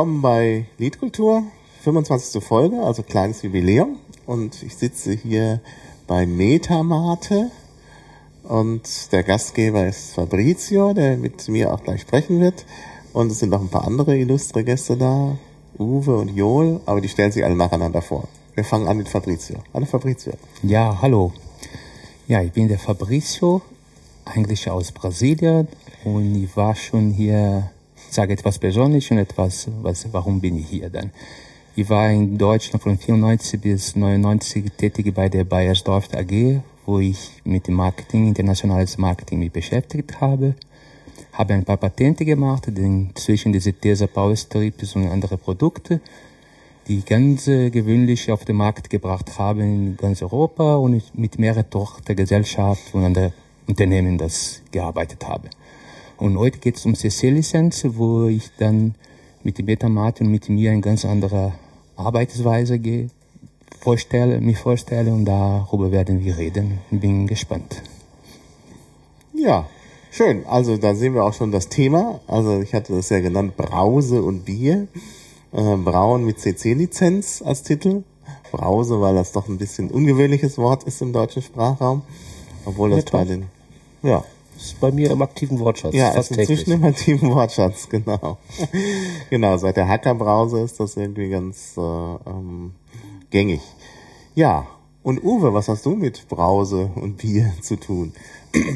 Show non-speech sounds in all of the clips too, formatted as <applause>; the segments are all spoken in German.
willkommen bei Liedkultur, 25. Folge, also kleines Jubiläum. Und ich sitze hier bei Metamate und der Gastgeber ist Fabrizio, der mit mir auch gleich sprechen wird. Und es sind noch ein paar andere illustre Gäste da, Uwe und Joel, aber die stellen sich alle nacheinander vor. Wir fangen an mit Fabrizio. Hallo Fabrizio. Ja, hallo. Ja, ich bin der Fabrizio, eigentlich aus Brasilien und ich war schon hier, sage etwas persönlich und etwas, was, warum bin ich hier dann? Ich war in Deutschland von 94 bis 99 tätig bei der Bayersdorf AG, wo ich mit Marketing, internationales Marketing mich beschäftigt habe. Habe ein paar Patente gemacht, zwischen diese Tesa Power Strips und andere Produkte, die ganz gewöhnlich auf den Markt gebracht haben in ganz Europa und mit mehreren Tochtergesellschaften und anderen Unternehmen das gearbeitet habe. Und heute geht es um CC-Lizenz, wo ich dann mit dem Betamat und mit mir eine ganz andere Arbeitsweise gehe, vorstelle, mich vorstelle und darüber werden wir reden. Bin gespannt. Ja, schön. Also da sehen wir auch schon das Thema. Also ich hatte das ja genannt Brause und Bier. Äh, Brauen mit CC-Lizenz als Titel. Brause, weil das doch ein bisschen ungewöhnliches Wort ist im deutschen Sprachraum. Obwohl das ja, bei den, ja, ist bei mir im aktiven Wortschatz. Ja, fast ist inzwischen täglich. im aktiven Wortschatz, genau. <laughs> genau, seit der Hackerbrause ist das irgendwie ganz äh, ähm, gängig. Ja, und Uwe, was hast du mit Brause und Bier <laughs> zu tun?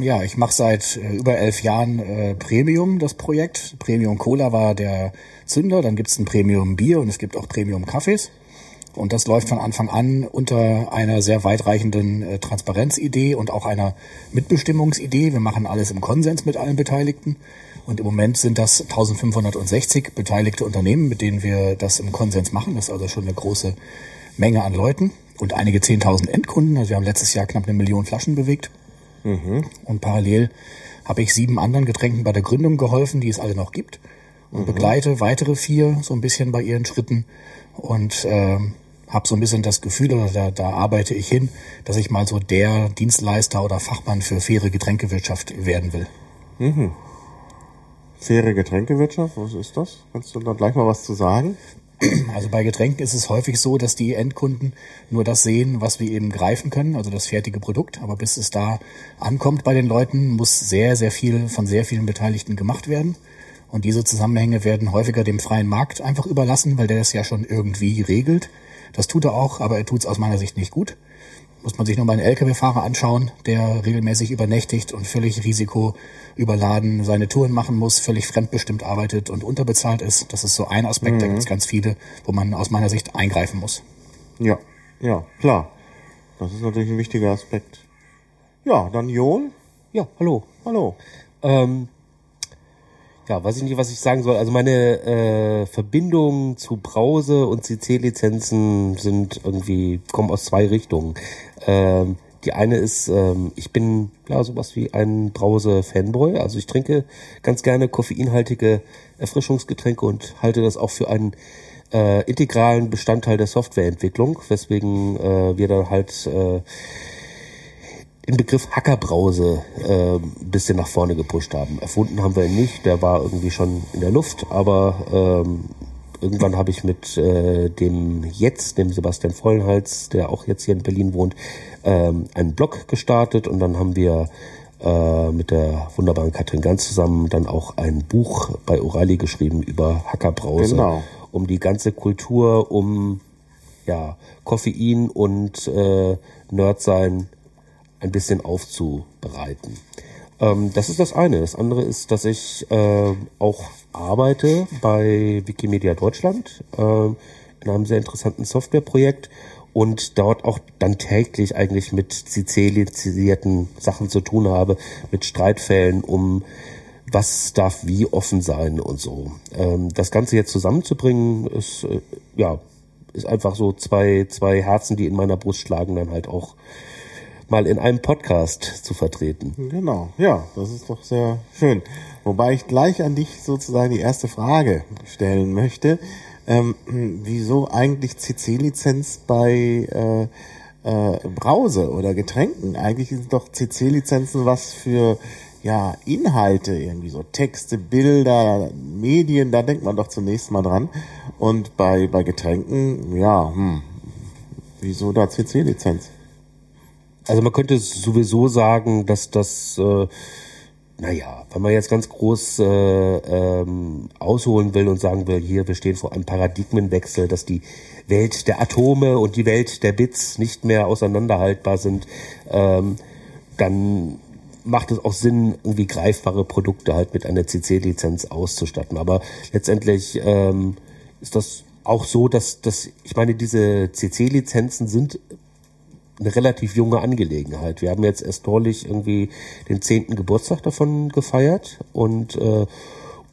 Ja, ich mache seit äh, über elf Jahren äh, Premium, das Projekt. Premium Cola war der Zünder, dann gibt's ein Premium Bier und es gibt auch Premium Kaffees. Und das läuft von Anfang an unter einer sehr weitreichenden äh, Transparenzidee und auch einer Mitbestimmungsidee. Wir machen alles im Konsens mit allen Beteiligten. Und im Moment sind das 1560 beteiligte Unternehmen, mit denen wir das im Konsens machen. Das ist also schon eine große Menge an Leuten und einige 10.000 Endkunden. Also wir haben letztes Jahr knapp eine Million Flaschen bewegt. Mhm. Und parallel habe ich sieben anderen Getränken bei der Gründung geholfen, die es alle noch gibt. Und mhm. begleite weitere vier so ein bisschen bei ihren Schritten. Und äh, habe so ein bisschen das Gefühl, oder da, da arbeite ich hin, dass ich mal so der Dienstleister oder Fachmann für faire Getränkewirtschaft werden will. Mhm. Faire Getränkewirtschaft, was ist das? Kannst du da gleich mal was zu sagen? Also bei Getränken ist es häufig so, dass die Endkunden nur das sehen, was wir eben greifen können, also das fertige Produkt. Aber bis es da ankommt bei den Leuten, muss sehr, sehr viel von sehr vielen Beteiligten gemacht werden. Und diese Zusammenhänge werden häufiger dem freien Markt einfach überlassen, weil der das ja schon irgendwie regelt. Das tut er auch, aber er tut es aus meiner Sicht nicht gut. Muss man sich nur mal einen Lkw-Fahrer anschauen, der regelmäßig übernächtigt und völlig risikoüberladen seine Touren machen muss, völlig fremdbestimmt arbeitet und unterbezahlt ist. Das ist so ein Aspekt, mhm. da gibt es ganz viele, wo man aus meiner Sicht eingreifen muss. Ja, ja, klar. Das ist natürlich ein wichtiger Aspekt. Ja, dann Joel. Ja, hallo. Hallo. Ähm, ja, weiß ich nicht, was ich sagen soll. Also meine äh, Verbindungen zu Brause und CC-Lizenzen sind irgendwie, kommen aus zwei Richtungen. Ähm, die eine ist, ähm, ich bin ja sowas wie ein Brause-Fanboy. Also ich trinke ganz gerne koffeinhaltige Erfrischungsgetränke und halte das auch für einen äh, integralen Bestandteil der Softwareentwicklung, weswegen äh, wir dann halt äh, den Begriff Hackerbrause äh, ein bisschen nach vorne gepusht haben. Erfunden haben wir ihn nicht, der war irgendwie schon in der Luft, aber ähm, irgendwann habe ich mit äh, dem jetzt, dem Sebastian Vollenhals, der auch jetzt hier in Berlin wohnt, ähm, einen Blog gestartet und dann haben wir äh, mit der wunderbaren Katrin Ganz zusammen dann auch ein Buch bei O'Reilly geschrieben über Hackerbrause, genau. um die ganze Kultur um ja Koffein und äh, Nerdsein ein bisschen aufzubereiten. Ähm, das ist das eine. Das andere ist, dass ich äh, auch arbeite bei Wikimedia Deutschland äh, in einem sehr interessanten Softwareprojekt und dort auch dann täglich eigentlich mit CC-lizenzierten Sachen zu tun habe, mit Streitfällen um was darf wie offen sein und so. Ähm, das Ganze jetzt zusammenzubringen, ist äh, ja ist einfach so zwei zwei Herzen, die in meiner Brust schlagen, dann halt auch mal in einem Podcast zu vertreten. Genau, ja, das ist doch sehr schön. Wobei ich gleich an dich sozusagen die erste Frage stellen möchte. Ähm, wieso eigentlich CC-Lizenz bei äh, äh, Brause oder Getränken? Eigentlich sind doch CC-Lizenzen was für ja, Inhalte, irgendwie so Texte, Bilder, Medien, da denkt man doch zunächst mal dran. Und bei, bei Getränken, ja, hm, wieso da CC-Lizenz? Also man könnte sowieso sagen, dass das, äh, naja, wenn man jetzt ganz groß äh, ähm, ausholen will und sagen will, hier, wir stehen vor einem Paradigmenwechsel, dass die Welt der Atome und die Welt der Bits nicht mehr auseinanderhaltbar sind, ähm, dann macht es auch Sinn, irgendwie greifbare Produkte halt mit einer CC-Lizenz auszustatten. Aber letztendlich ähm, ist das auch so, dass, dass ich meine, diese CC-Lizenzen sind eine relativ junge Angelegenheit. Wir haben jetzt erst neulich irgendwie den zehnten Geburtstag davon gefeiert und äh,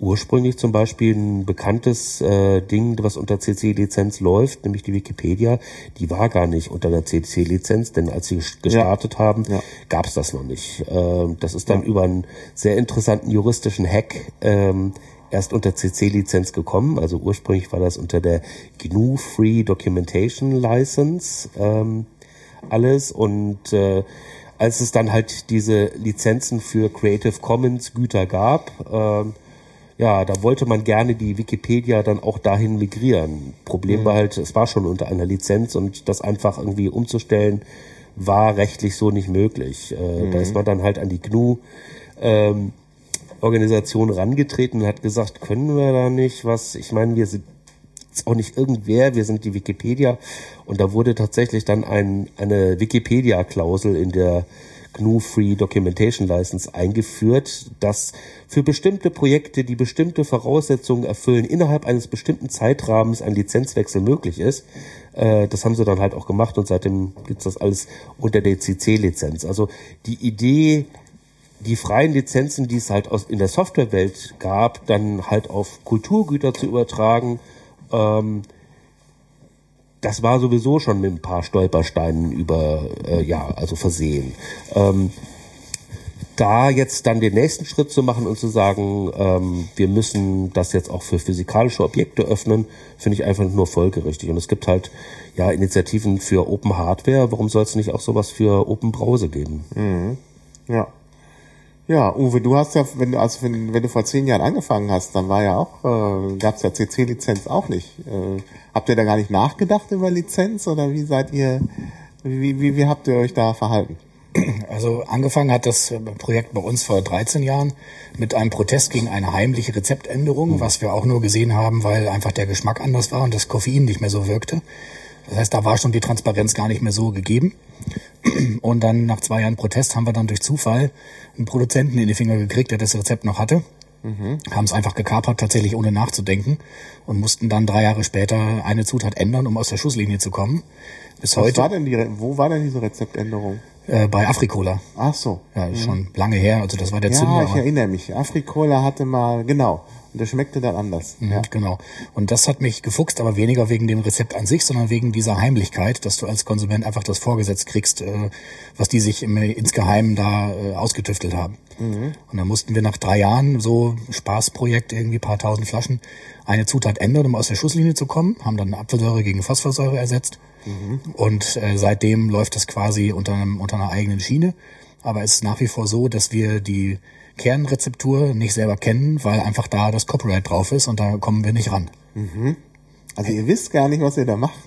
ursprünglich zum Beispiel ein bekanntes äh, Ding, was unter CC-Lizenz läuft, nämlich die Wikipedia, die war gar nicht unter der CC-Lizenz, denn als sie gestartet ja. haben, ja. gab es das noch nicht. Ähm, das ist dann ja. über einen sehr interessanten juristischen Hack ähm, erst unter CC-Lizenz gekommen. Also ursprünglich war das unter der GNU Free Documentation License ähm, alles und äh, als es dann halt diese Lizenzen für Creative Commons Güter gab, äh, ja, da wollte man gerne die Wikipedia dann auch dahin migrieren. Problem mhm. war halt, es war schon unter einer Lizenz und das einfach irgendwie umzustellen, war rechtlich so nicht möglich. Äh, mhm. Da ist man dann halt an die GNU ähm, Organisation rangetreten und hat gesagt, können wir da nicht was, ich meine, wir sind auch nicht irgendwer, wir sind die Wikipedia und da wurde tatsächlich dann ein, eine Wikipedia-Klausel in der GNU Free Documentation License eingeführt, dass für bestimmte Projekte, die bestimmte Voraussetzungen erfüllen, innerhalb eines bestimmten Zeitrahmens ein Lizenzwechsel möglich ist. Äh, das haben sie dann halt auch gemacht und seitdem gibt's das alles unter der CC-Lizenz. Also die Idee, die freien Lizenzen, die es halt aus, in der Softwarewelt gab, dann halt auf Kulturgüter zu übertragen, ähm, das war sowieso schon mit ein paar Stolpersteinen über, äh, ja, also versehen. Ähm, da jetzt dann den nächsten Schritt zu machen und zu sagen, ähm, wir müssen das jetzt auch für physikalische Objekte öffnen, finde ich einfach nur folgerichtig. Und es gibt halt ja Initiativen für Open Hardware. Warum soll es nicht auch sowas für Open Browser geben? Mhm. Ja. Ja, Uwe, du hast ja, wenn du, also wenn, wenn du vor zehn Jahren angefangen hast, dann war ja auch, äh, gab es ja CC-Lizenz auch nicht. Äh, habt ihr da gar nicht nachgedacht über Lizenz oder wie seid ihr, wie, wie, wie habt ihr euch da verhalten? Also angefangen hat das Projekt bei uns vor 13 Jahren mit einem Protest gegen eine heimliche Rezeptänderung, mhm. was wir auch nur gesehen haben, weil einfach der Geschmack anders war und das Koffein nicht mehr so wirkte. Das heißt, da war schon die Transparenz gar nicht mehr so gegeben. <clears throat> Und dann nach zwei Jahren Protest haben wir dann durch Zufall einen Produzenten in die Finger gekriegt, der das Rezept noch hatte. Mhm. Haben es einfach gekapert, tatsächlich ohne nachzudenken und mussten dann drei Jahre später eine Zutat ändern, um aus der Schusslinie zu kommen. Bis Was heute. War denn die, wo war denn diese Rezeptänderung? Äh, bei Afrikola. Ach so. Ja, mhm. schon lange her. Also das war der ja, Zünder. Ja, ich erinnere mich. Afrikola hatte mal, genau. Der schmeckte dann anders. Mhm, ja. Genau. Und das hat mich gefuchst, aber weniger wegen dem Rezept an sich, sondern wegen dieser Heimlichkeit, dass du als Konsument einfach das vorgesetzt kriegst, äh, was die sich im, insgeheim da äh, ausgetüftelt haben. Mhm. Und dann mussten wir nach drei Jahren so Spaßprojekt, irgendwie paar tausend Flaschen, eine Zutat ändern, um aus der Schusslinie zu kommen, haben dann Apfelsäure gegen Phosphorsäure ersetzt. Mhm. Und äh, seitdem läuft das quasi unter, einem, unter einer eigenen Schiene. Aber es ist nach wie vor so, dass wir die Kernrezeptur nicht selber kennen, weil einfach da das Copyright drauf ist und da kommen wir nicht ran. Mhm. Also ihr wisst gar nicht, was ihr da macht.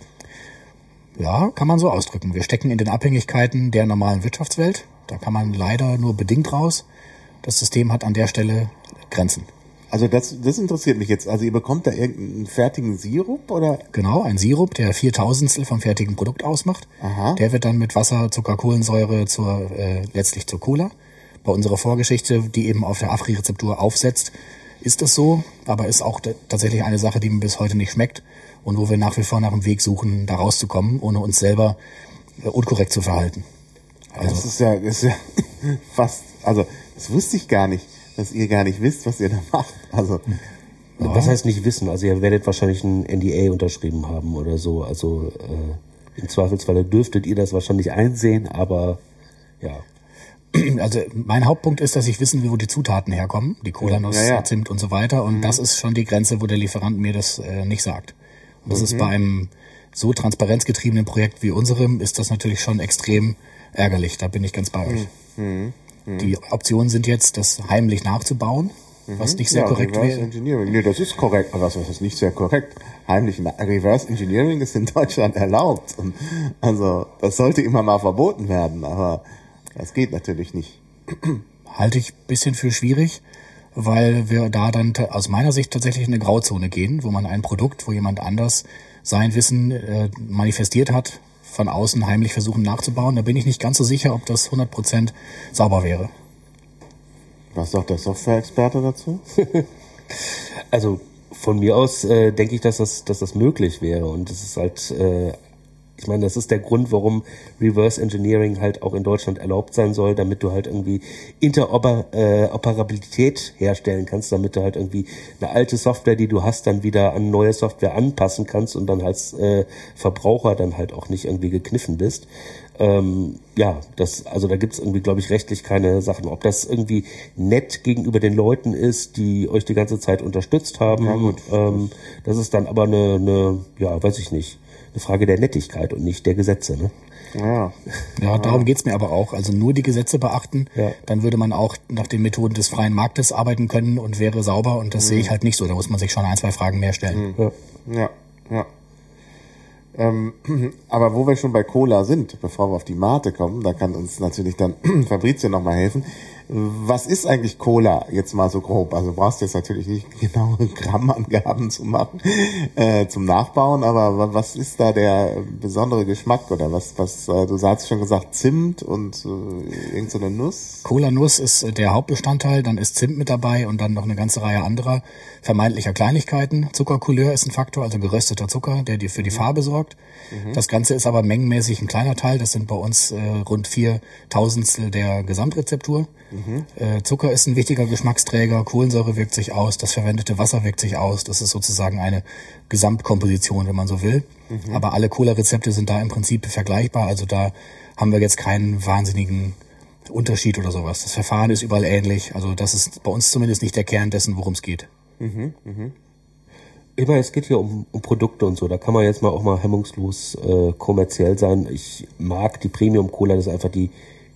Ja, kann man so ausdrücken. Wir stecken in den Abhängigkeiten der normalen Wirtschaftswelt. Da kann man leider nur bedingt raus. Das System hat an der Stelle Grenzen. Also das, das interessiert mich jetzt. Also ihr bekommt da irgendeinen fertigen Sirup oder? Genau, ein Sirup, der vier Tausendstel vom fertigen Produkt ausmacht. Aha. Der wird dann mit Wasser, Zucker, Kohlensäure zur äh, letztlich zur Cola bei unserer Vorgeschichte, die eben auf der Afri-Rezeptur aufsetzt, ist es so, aber ist auch tatsächlich eine Sache, die mir bis heute nicht schmeckt und wo wir nach wie vor nach einem Weg suchen, da rauszukommen, ohne uns selber äh, unkorrekt zu verhalten. Also, das ist ja, das ist ja <laughs> fast, also das wusste ich gar nicht, dass ihr gar nicht wisst, was ihr da macht. Also. Was heißt nicht wissen? Also ihr werdet wahrscheinlich ein NDA unterschrieben haben oder so. Also äh, im Zweifelsfalle dürftet ihr das wahrscheinlich einsehen, aber ja. <clears throat> also mein Hauptpunkt ist, dass ich wissen will, wo die Zutaten herkommen, die Kolanuss, ja, ja. Zimt und so weiter. Und mhm. das ist schon die Grenze, wo der Lieferant mir das äh, nicht sagt. Und das mhm. ist bei einem so transparenzgetriebenen Projekt wie unserem, ist das natürlich schon extrem ärgerlich. Da bin ich ganz bei euch. Mhm. Die Optionen sind jetzt, das heimlich nachzubauen, was nicht sehr ja, korrekt Reverse wäre. Engineering. Nee, das ist korrekt. Aber was ist nicht sehr korrekt? Heimlich Reverse Engineering ist in Deutschland <laughs> erlaubt. Und also, das sollte immer mal verboten werden. Aber das geht natürlich nicht. <clears throat> Halte ich ein bisschen für schwierig, weil wir da dann aus meiner Sicht tatsächlich in eine Grauzone gehen, wo man ein Produkt, wo jemand anders sein Wissen äh, manifestiert hat, von außen heimlich versuchen nachzubauen. Da bin ich nicht ganz so sicher, ob das 100% sauber wäre. Was sagt der Software-Experte dazu? <laughs> Also von mir aus äh, denke ich, dass das, dass das möglich wäre. Und das ist halt, äh, ich meine, das ist der Grund, warum Reverse Engineering halt auch in Deutschland erlaubt sein soll, damit du halt irgendwie Interoperabilität herstellen kannst, damit du halt irgendwie eine alte Software, die du hast, dann wieder an neue Software anpassen kannst und dann als äh, Verbraucher dann halt auch nicht irgendwie gekniffen bist. Ähm, ja, das, also da gibt's irgendwie, glaube ich, rechtlich keine Sachen. Ob das irgendwie nett gegenüber den Leuten ist, die euch die ganze Zeit unterstützt haben, Ja. Ähm, das ist dann aber eine, eine, ja, weiß ich nicht, eine Frage der Nettigkeit und nicht der Gesetze. Ne? Ja. Ja, darum geht's mir aber auch. Also nur die Gesetze beachten, Ja. dann würde man auch nach den Methoden des freien Marktes arbeiten können und wäre sauber. Und das sehe ich halt nicht so. Da muss man sich schon ein, zwei Fragen mehr stellen. Ja. Ja, ja. Ähm, <clears throat> aber wo wir schon bei Cola sind, bevor wir auf die Mate kommen, da kann uns natürlich dann <clears throat> Fabrizio nochmal helfen. Was ist eigentlich Cola jetzt mal so grob? Also du brauchst jetzt natürlich nicht <laughs> genaue Grammangaben zu machen äh, zum Nachbauen, aber wa- was ist da der besondere Geschmack oder was? Was äh, du hast schon gesagt Zimt und äh, irgend so eine Nuss. Cola-Nuss ist äh, der Hauptbestandteil, dann ist Zimt mit dabei und dann noch eine ganze Reihe anderer vermeintlicher Kleinigkeiten. Zuckercouleur ist ein Faktor, also gerösteter Zucker, der dir für die Farbe sorgt. Das Ganze ist aber mengenmäßig ein kleiner Teil. Das sind bei uns äh, rund vier Tausendstel der Gesamtrezeptur. Äh, Zucker ist ein wichtiger Geschmacksträger, Kohlensäure wirkt sich aus, das verwendete Wasser wirkt sich aus. Das ist sozusagen eine Gesamtkomposition, wenn man so will. Aber alle Cola-Rezepte sind da im Prinzip vergleichbar. Also da haben wir jetzt keinen wahnsinnigen Unterschied oder sowas. Das Verfahren ist überall ähnlich. Also das ist bei uns zumindest nicht der Kern dessen, worum es geht. Immer, es geht hier um, um Produkte und so. Da kann man jetzt mal auch mal hemmungslos äh, kommerziell sein. Ich mag die Premium Cola, das ist einfach die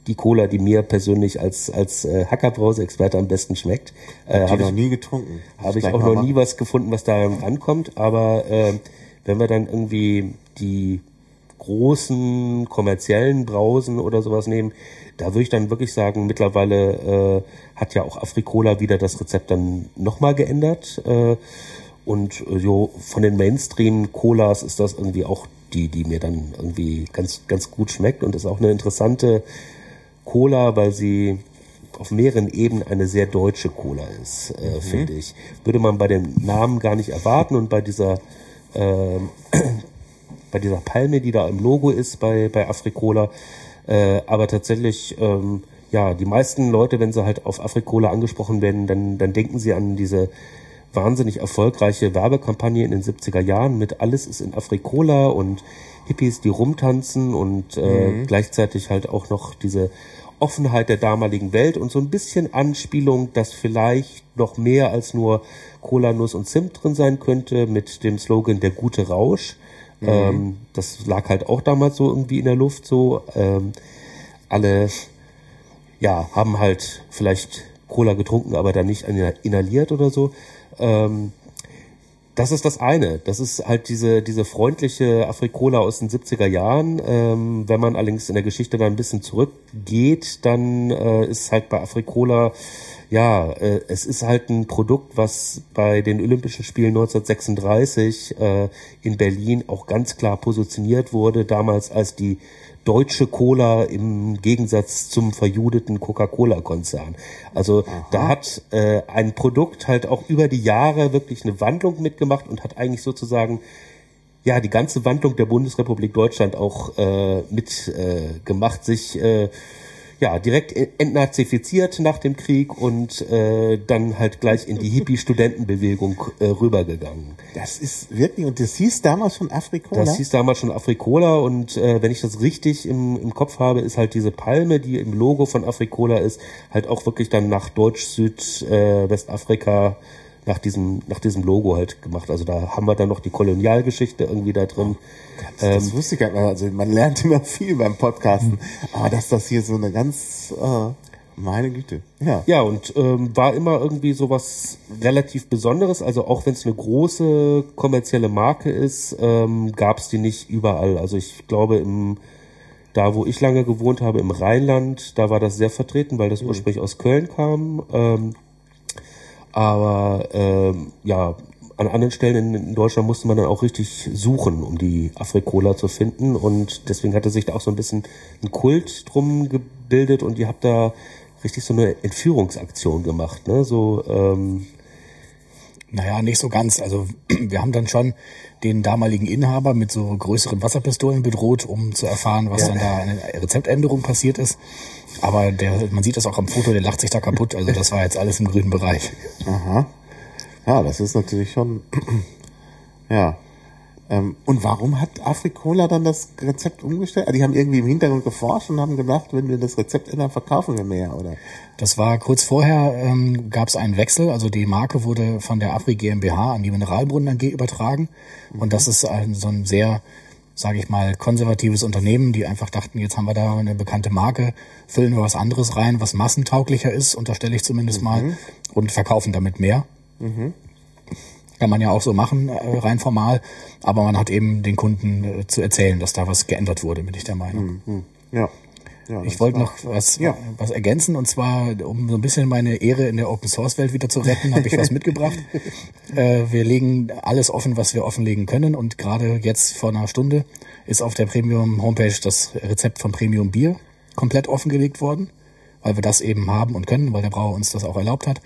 die Cola, die mir persönlich als als äh, Hackerbrause-Experte am besten schmeckt. Äh, Hab Habe ich noch nie getrunken. hab ich auch mal noch nie machen. was gefunden, was da ankommt. Aber äh, wenn wir dann irgendwie die großen kommerziellen Brausen oder sowas nehmen, da würde ich dann wirklich sagen, mittlerweile äh, hat ja auch Afrikola wieder das Rezept dann nochmal geändert. Äh, und äh, so von den Mainstream-Colas ist das irgendwie auch die, die mir dann irgendwie ganz, ganz gut schmeckt und ist auch eine interessante Cola, weil sie auf mehreren Ebenen eine sehr deutsche Cola ist, äh, finde ich. Würde man bei dem Namen gar nicht erwarten und bei dieser ähm, <clears throat> bei dieser Palme, die da im Logo ist bei, bei Afrikola. Äh, aber tatsächlich, ähm, ja, die meisten Leute, wenn sie halt auf Afrikola angesprochen werden, dann, dann denken sie an diese wahnsinnig erfolgreiche Werbekampagne in den 70er Jahren mit Alles ist in Afrikola und Hippies, die rumtanzen und äh, gleichzeitig halt auch noch diese Offenheit der damaligen Welt und so ein bisschen Anspielung, dass vielleicht noch mehr als nur Cola, Nuss und Zimt drin sein könnte mit dem Slogan Der gute Rausch. Ähm, das lag halt auch damals so irgendwie in der Luft so. Ähm, alle ja, haben halt vielleicht Cola getrunken, aber dann nicht inhaliert oder so. Ähm, das ist das eine. Das ist halt diese, diese freundliche Afrikola aus den 70er Jahren. Ähm, wenn man allerdings in der Geschichte da ein bisschen zurückgeht, dann äh, ist halt bei Afrikola, ja, äh, es ist halt ein Produkt, was bei den Olympischen Spielen 1936 äh, in Berlin auch ganz klar positioniert wurde, damals als die deutsche Cola im Gegensatz zum verjudeten Coca-Cola-Konzern. Also da hat äh, ein Produkt halt auch über die Jahre wirklich eine Wandlung mitgemacht und hat eigentlich sozusagen ja die ganze Wandlung der Bundesrepublik Deutschland auch äh, mit äh, sich äh, ja direkt entnazifiziert nach dem Krieg und äh, dann halt gleich in die Hippie-Studentenbewegung äh, rübergegangen. Das ist wirklich, und das hieß damals schon Afrikola? Das hieß damals schon Afrikola und äh, wenn ich das richtig im, im Kopf habe, ist halt diese Palme, die im Logo von Afrikola ist, halt auch wirklich dann nach Deutsch, Süd, äh, nach diesem, nach diesem Logo halt gemacht. Also da haben wir dann noch die Kolonialgeschichte irgendwie da drin. das wusste ich gar nicht. Also man lernt immer viel beim Podcasten. Aber dass das hier so eine ganz, äh, meine Güte. Ja. Ja, und ähm, war immer irgendwie sowas relativ Besonderes. Also auch wenn es eine große kommerzielle Marke ist, ähm, gab es die nicht überall. Also ich glaube, im, da wo ich lange gewohnt habe, im Rheinland, da war das sehr vertreten, weil das ursprünglich aus Köln kam. Ähm, aber ähm, ja, an anderen Stellen in, in Deutschland musste man dann auch richtig suchen, um die Afrikola zu finden. Und deswegen hatte sich da auch so ein bisschen ein Kult drum gebildet und ihr habt da richtig so eine Entführungsaktion gemacht, ne? So, ähm, Naja, nicht so ganz. Also <clears throat> wir haben dann schon den damaligen Inhaber mit so größeren Wasserpistolen bedroht, um zu erfahren, was Ja. dann da eine Rezeptänderung passiert ist. Aber der, man sieht das auch am Foto, der lacht sich da kaputt. Also das war jetzt alles im grünen Bereich. Aha. Ja, das ist natürlich schon. <clears throat> ja. Ähm, und warum hat Afrikola dann das Rezept umgestellt? Also die haben irgendwie im Hintergrund geforscht und haben gedacht, wenn wir das Rezept ändern, verkaufen wir mehr, oder? Das war kurz vorher, ähm, gab es einen Wechsel. Also die Marke wurde von der Afri GmbH an die Mineralbrunnen AG übertragen. Und das ist ein, so ein sehr, sage ich mal, konservatives Unternehmen, die einfach dachten, jetzt haben wir da eine bekannte Marke, füllen wir was anderes rein, was massentauglicher ist, unterstelle ich zumindest mal, und verkaufen damit mehr. Kann man ja auch so machen, äh, rein formal. Aber man hat eben den Kunden äh, zu erzählen, dass da was geändert wurde, bin ich der Meinung. Hm. Ja. Ja Ich wollte noch was, Ja. was ergänzen und zwar, um so ein bisschen meine Ehre in der Open Source Welt wieder zu retten, habe ich was <laughs> mitgebracht. Äh, wir legen alles offen, was wir offenlegen können und gerade jetzt vor einer Stunde ist auf der Premium Homepage das Rezept von Premium Bier komplett offengelegt worden, weil wir das eben haben und können, weil der Brauer uns das auch erlaubt hat.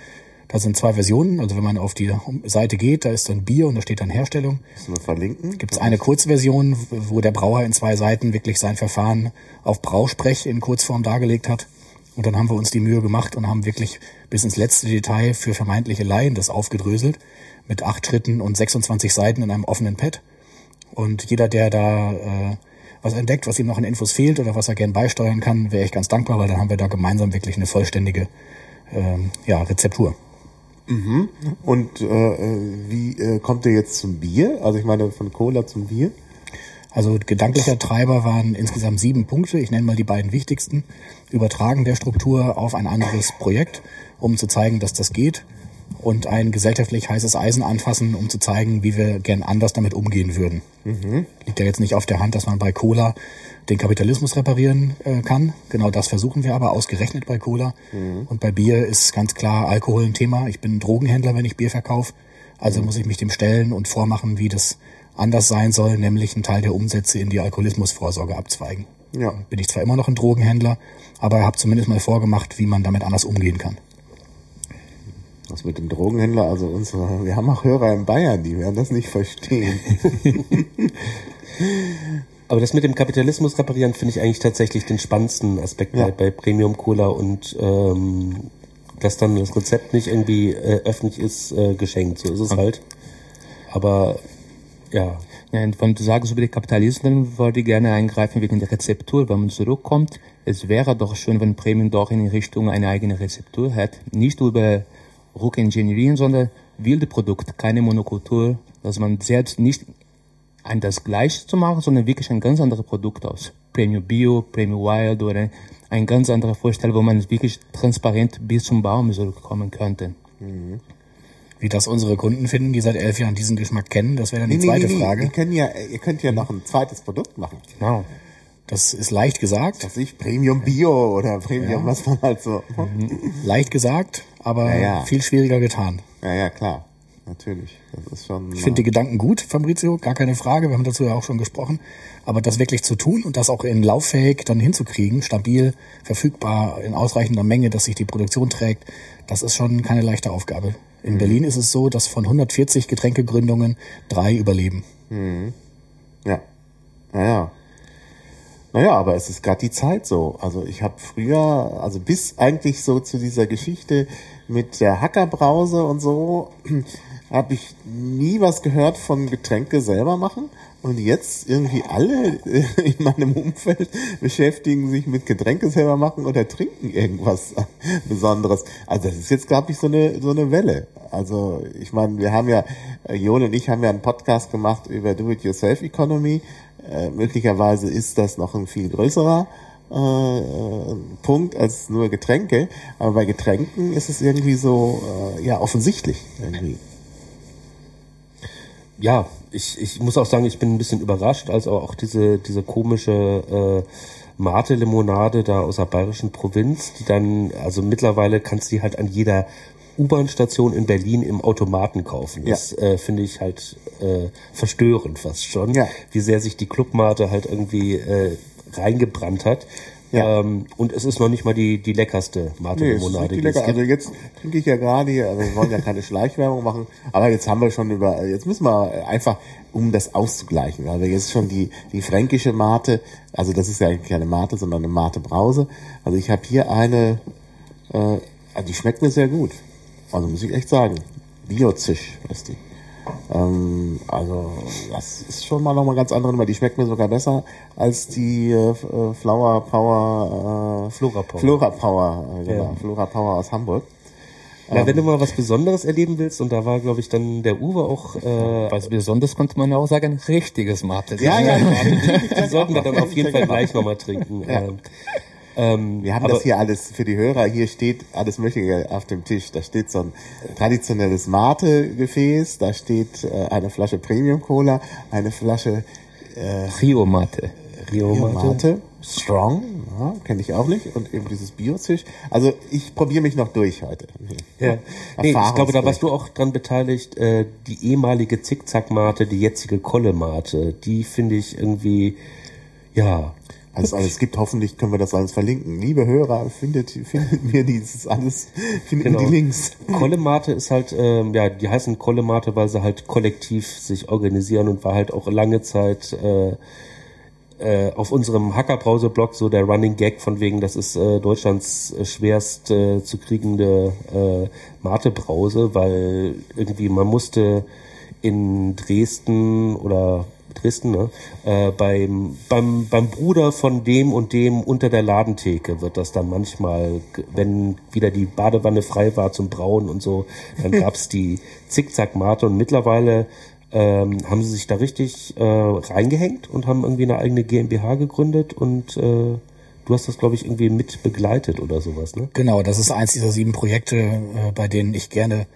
Da sind zwei Versionen, also wenn man auf die Seite geht, da ist dann Bier und da steht dann Herstellung Müssen wir verlinken? gibt es eine Kurzversion, wo der Brauer in zwei Seiten wirklich sein Verfahren auf Brausprech in Kurzform dargelegt hat. Und dann haben wir uns die Mühe gemacht und haben wirklich bis ins letzte Detail für vermeintliche Laien das aufgedröselt. Mit acht Schritten und 26 Seiten in einem offenen Pad. Und jeder, der da äh, was entdeckt, was ihm noch an Infos fehlt oder was er gern beisteuern kann, wäre ich ganz dankbar, weil dann haben wir da gemeinsam wirklich eine vollständige ähm, ja, Rezeptur. Und äh, äh, wie äh, kommt ihr jetzt zum Bier? Also ich meine von Cola zum Bier? Also gedanklicher Treiber waren insgesamt sieben Punkte. Ich nenne mal die beiden wichtigsten. Übertragen der Struktur auf ein anderes Projekt, um zu zeigen, dass das geht. Und ein gesellschaftlich heißes Eisen anfassen, um zu zeigen, wie wir gern anders damit umgehen würden. Liegt ja jetzt nicht auf der Hand, dass man bei Cola den Kapitalismus reparieren äh, kann. Genau das versuchen wir aber, ausgerechnet bei Cola. Und bei Bier ist ganz klar Alkohol ein Thema. Ich bin ein Drogenhändler, wenn ich Bier verkaufe. Also muss ich mich dem stellen und vormachen, wie das anders sein soll, nämlich einen Teil der Umsätze in die Alkoholismusvorsorge abzweigen. Ja. Bin ich zwar immer noch ein Drogenhändler, aber habe zumindest mal vorgemacht, wie man damit anders umgehen kann. Was mit dem Drogenhändler, also unsere, <laughs> wir haben auch Hörer in Bayern, die werden das nicht verstehen. <laughs> aber das mit dem Kapitalismus reparieren finde ich eigentlich tatsächlich den spannendsten Aspekt Ja. bei, bei Premium Cola und ähm, dass dann das Rezept nicht irgendwie äh, öffentlich ist, äh, geschenkt. So ist es halt. Aber ja, Ja, und wenn du sagst über den Kapitalismus, dann würde ich gerne eingreifen wegen der Rezeptur, wenn man zurückkommt. Es wäre doch schön, wenn Premium doch in Richtung eine eigene Rezeptur hat. Nicht über Rückengineering, sondern wilde Produkte, keine Monokultur, dass man selbst nicht ein das Gleiche zu machen, sondern wirklich ein ganz anderes Produkt aus. Premium Bio, Premium Wild oder ein ganz anderer Vorstellung, wo man wirklich transparent bis zum Baum zurückkommen könnte. Wie das unsere Kunden finden, die seit elf Jahren diesen Geschmack kennen, das wäre dann die zweite Ihr, Frage. könnt ja, ihr könnt ja noch ein zweites Produkt machen. genau. Das ist leicht gesagt, Was ich, Premium Bio oder Premium, was man halt so. leicht gesagt, aber Ja, ja. viel schwieriger getan. Ja, ja, klar. Natürlich. Das ist schon. Ich finde die Gedanken gut, Fabrizio, gar keine Frage. Wir haben dazu ja auch schon gesprochen. Aber das wirklich zu tun und das auch in lauffähig dann hinzukriegen, stabil, verfügbar, in ausreichender Menge, dass sich die Produktion trägt, das ist schon keine leichte Aufgabe. In Berlin ist es so, dass von 140 Getränkegründungen drei überleben. Ja. Naja. Naja, aber es ist gerade die Zeit so. Also ich habe früher, also bis eigentlich so zu dieser Geschichte mit der Hackerbrause und so, <clears throat> habe ich nie was gehört von Getränke selber machen. Und jetzt irgendwie alle <laughs> in meinem Umfeld beschäftigen sich mit Getränke selber machen oder trinken irgendwas <laughs> Besonderes. Also das ist jetzt, glaube ich, so eine, so eine Welle. Also ich meine, wir haben ja, Jon und ich haben ja einen Podcast gemacht über Do-it-yourself-Economy. Äh, möglicherweise ist das noch ein viel größerer äh, äh, Punkt als nur Getränke. Aber bei Getränken ist es irgendwie so äh, ja offensichtlich irgendwie. Ja, ich, ich muss auch sagen, ich bin ein bisschen überrascht, also auch diese, diese komische äh, Mate-Limonade da aus der bayerischen Provinz, die dann, also mittlerweile kannst du die halt an jeder U-Bahn-Station in Berlin im Automaten kaufen. Das äh, finde ich halt äh, verstörend fast schon, Ja. wie sehr sich die Clubmate halt irgendwie äh, reingebrannt hat. Ja. Ähm, und es ist noch nicht mal die, die leckerste Nee, ist Mate-Limonade. richtig die lecker. Also jetzt trinke ich ja gerade hier, also wir wollen ja keine <laughs> Schleichwerbung machen, aber jetzt haben wir schon über, jetzt müssen wir einfach, um das auszugleichen, weil wir jetzt schon die, die fränkische Mate, also das ist ja eigentlich keine Mate, sondern eine Mate Brause. Also ich habe hier eine, äh, also die schmeckt mir sehr gut. Also muss ich echt sagen. Biozisch ist die. Ähm, also das ist schon mal nochmal ganz andere Nummer. Die schmeckt mir sogar besser als die äh, äh, Flower Power, äh, Flora Power. Flora Power, äh, genau, Ja. Flora Power aus Hamburg. Ja, wenn du mal was Besonderes erleben willst, und da war, glaube ich, dann der Uwe auch äh, Was besonders konnte man auch sagen, richtiges Mate. Ja, ja, ja. <laughs> Die sollten wir dann auf jeden Fall gleich nochmal trinken. Ähm, ähm, Wir haben das hier alles für die Hörer. Hier steht alles Mögliche auf dem Tisch. Da steht so ein traditionelles Mate-Gefäß. Da steht äh, eine Flasche Premium Cola, eine Flasche Rio Mate. Rio Rio Mate. Mate, Strong, ja, kenne ich auch nicht. Und eben dieses Biozisch. Also ich probiere mich noch durch heute. Ja. Nee, ich glaube, da warst du auch dran beteiligt. Äh, die ehemalige Zickzack-Mate, die jetzige Kolle-Mate, die finde ich irgendwie, ja, Also, also es gibt hoffentlich, können wir das alles verlinken. Liebe Hörer, findet, findet mir dieses alles, findet Genau. mir die Links. Kollemate ist halt, ähm, ja, die heißen Kollemate, weil sie halt kollektiv sich organisieren und war halt auch lange Zeit äh, äh, auf unserem Hackerbrause-Blog so der Running Gag von wegen, das ist äh, Deutschlands äh, schwerst äh, zu kriegende äh, Mate-Brause, weil irgendwie man musste in Dresden oder Dresden, ne? Äh, beim, beim, beim Bruder von dem und dem unter der Ladentheke wird das dann manchmal, wenn wieder die Badewanne frei war zum Brauen und so, dann gab's die Zickzack-Mate und mittlerweile ähm, haben sie sich da richtig äh, reingehängt und haben irgendwie eine eigene GmbH gegründet und äh, du hast das, glaube ich, irgendwie mit begleitet oder sowas, ne? Genau, das ist eins dieser sieben Projekte, äh, bei denen ich gerne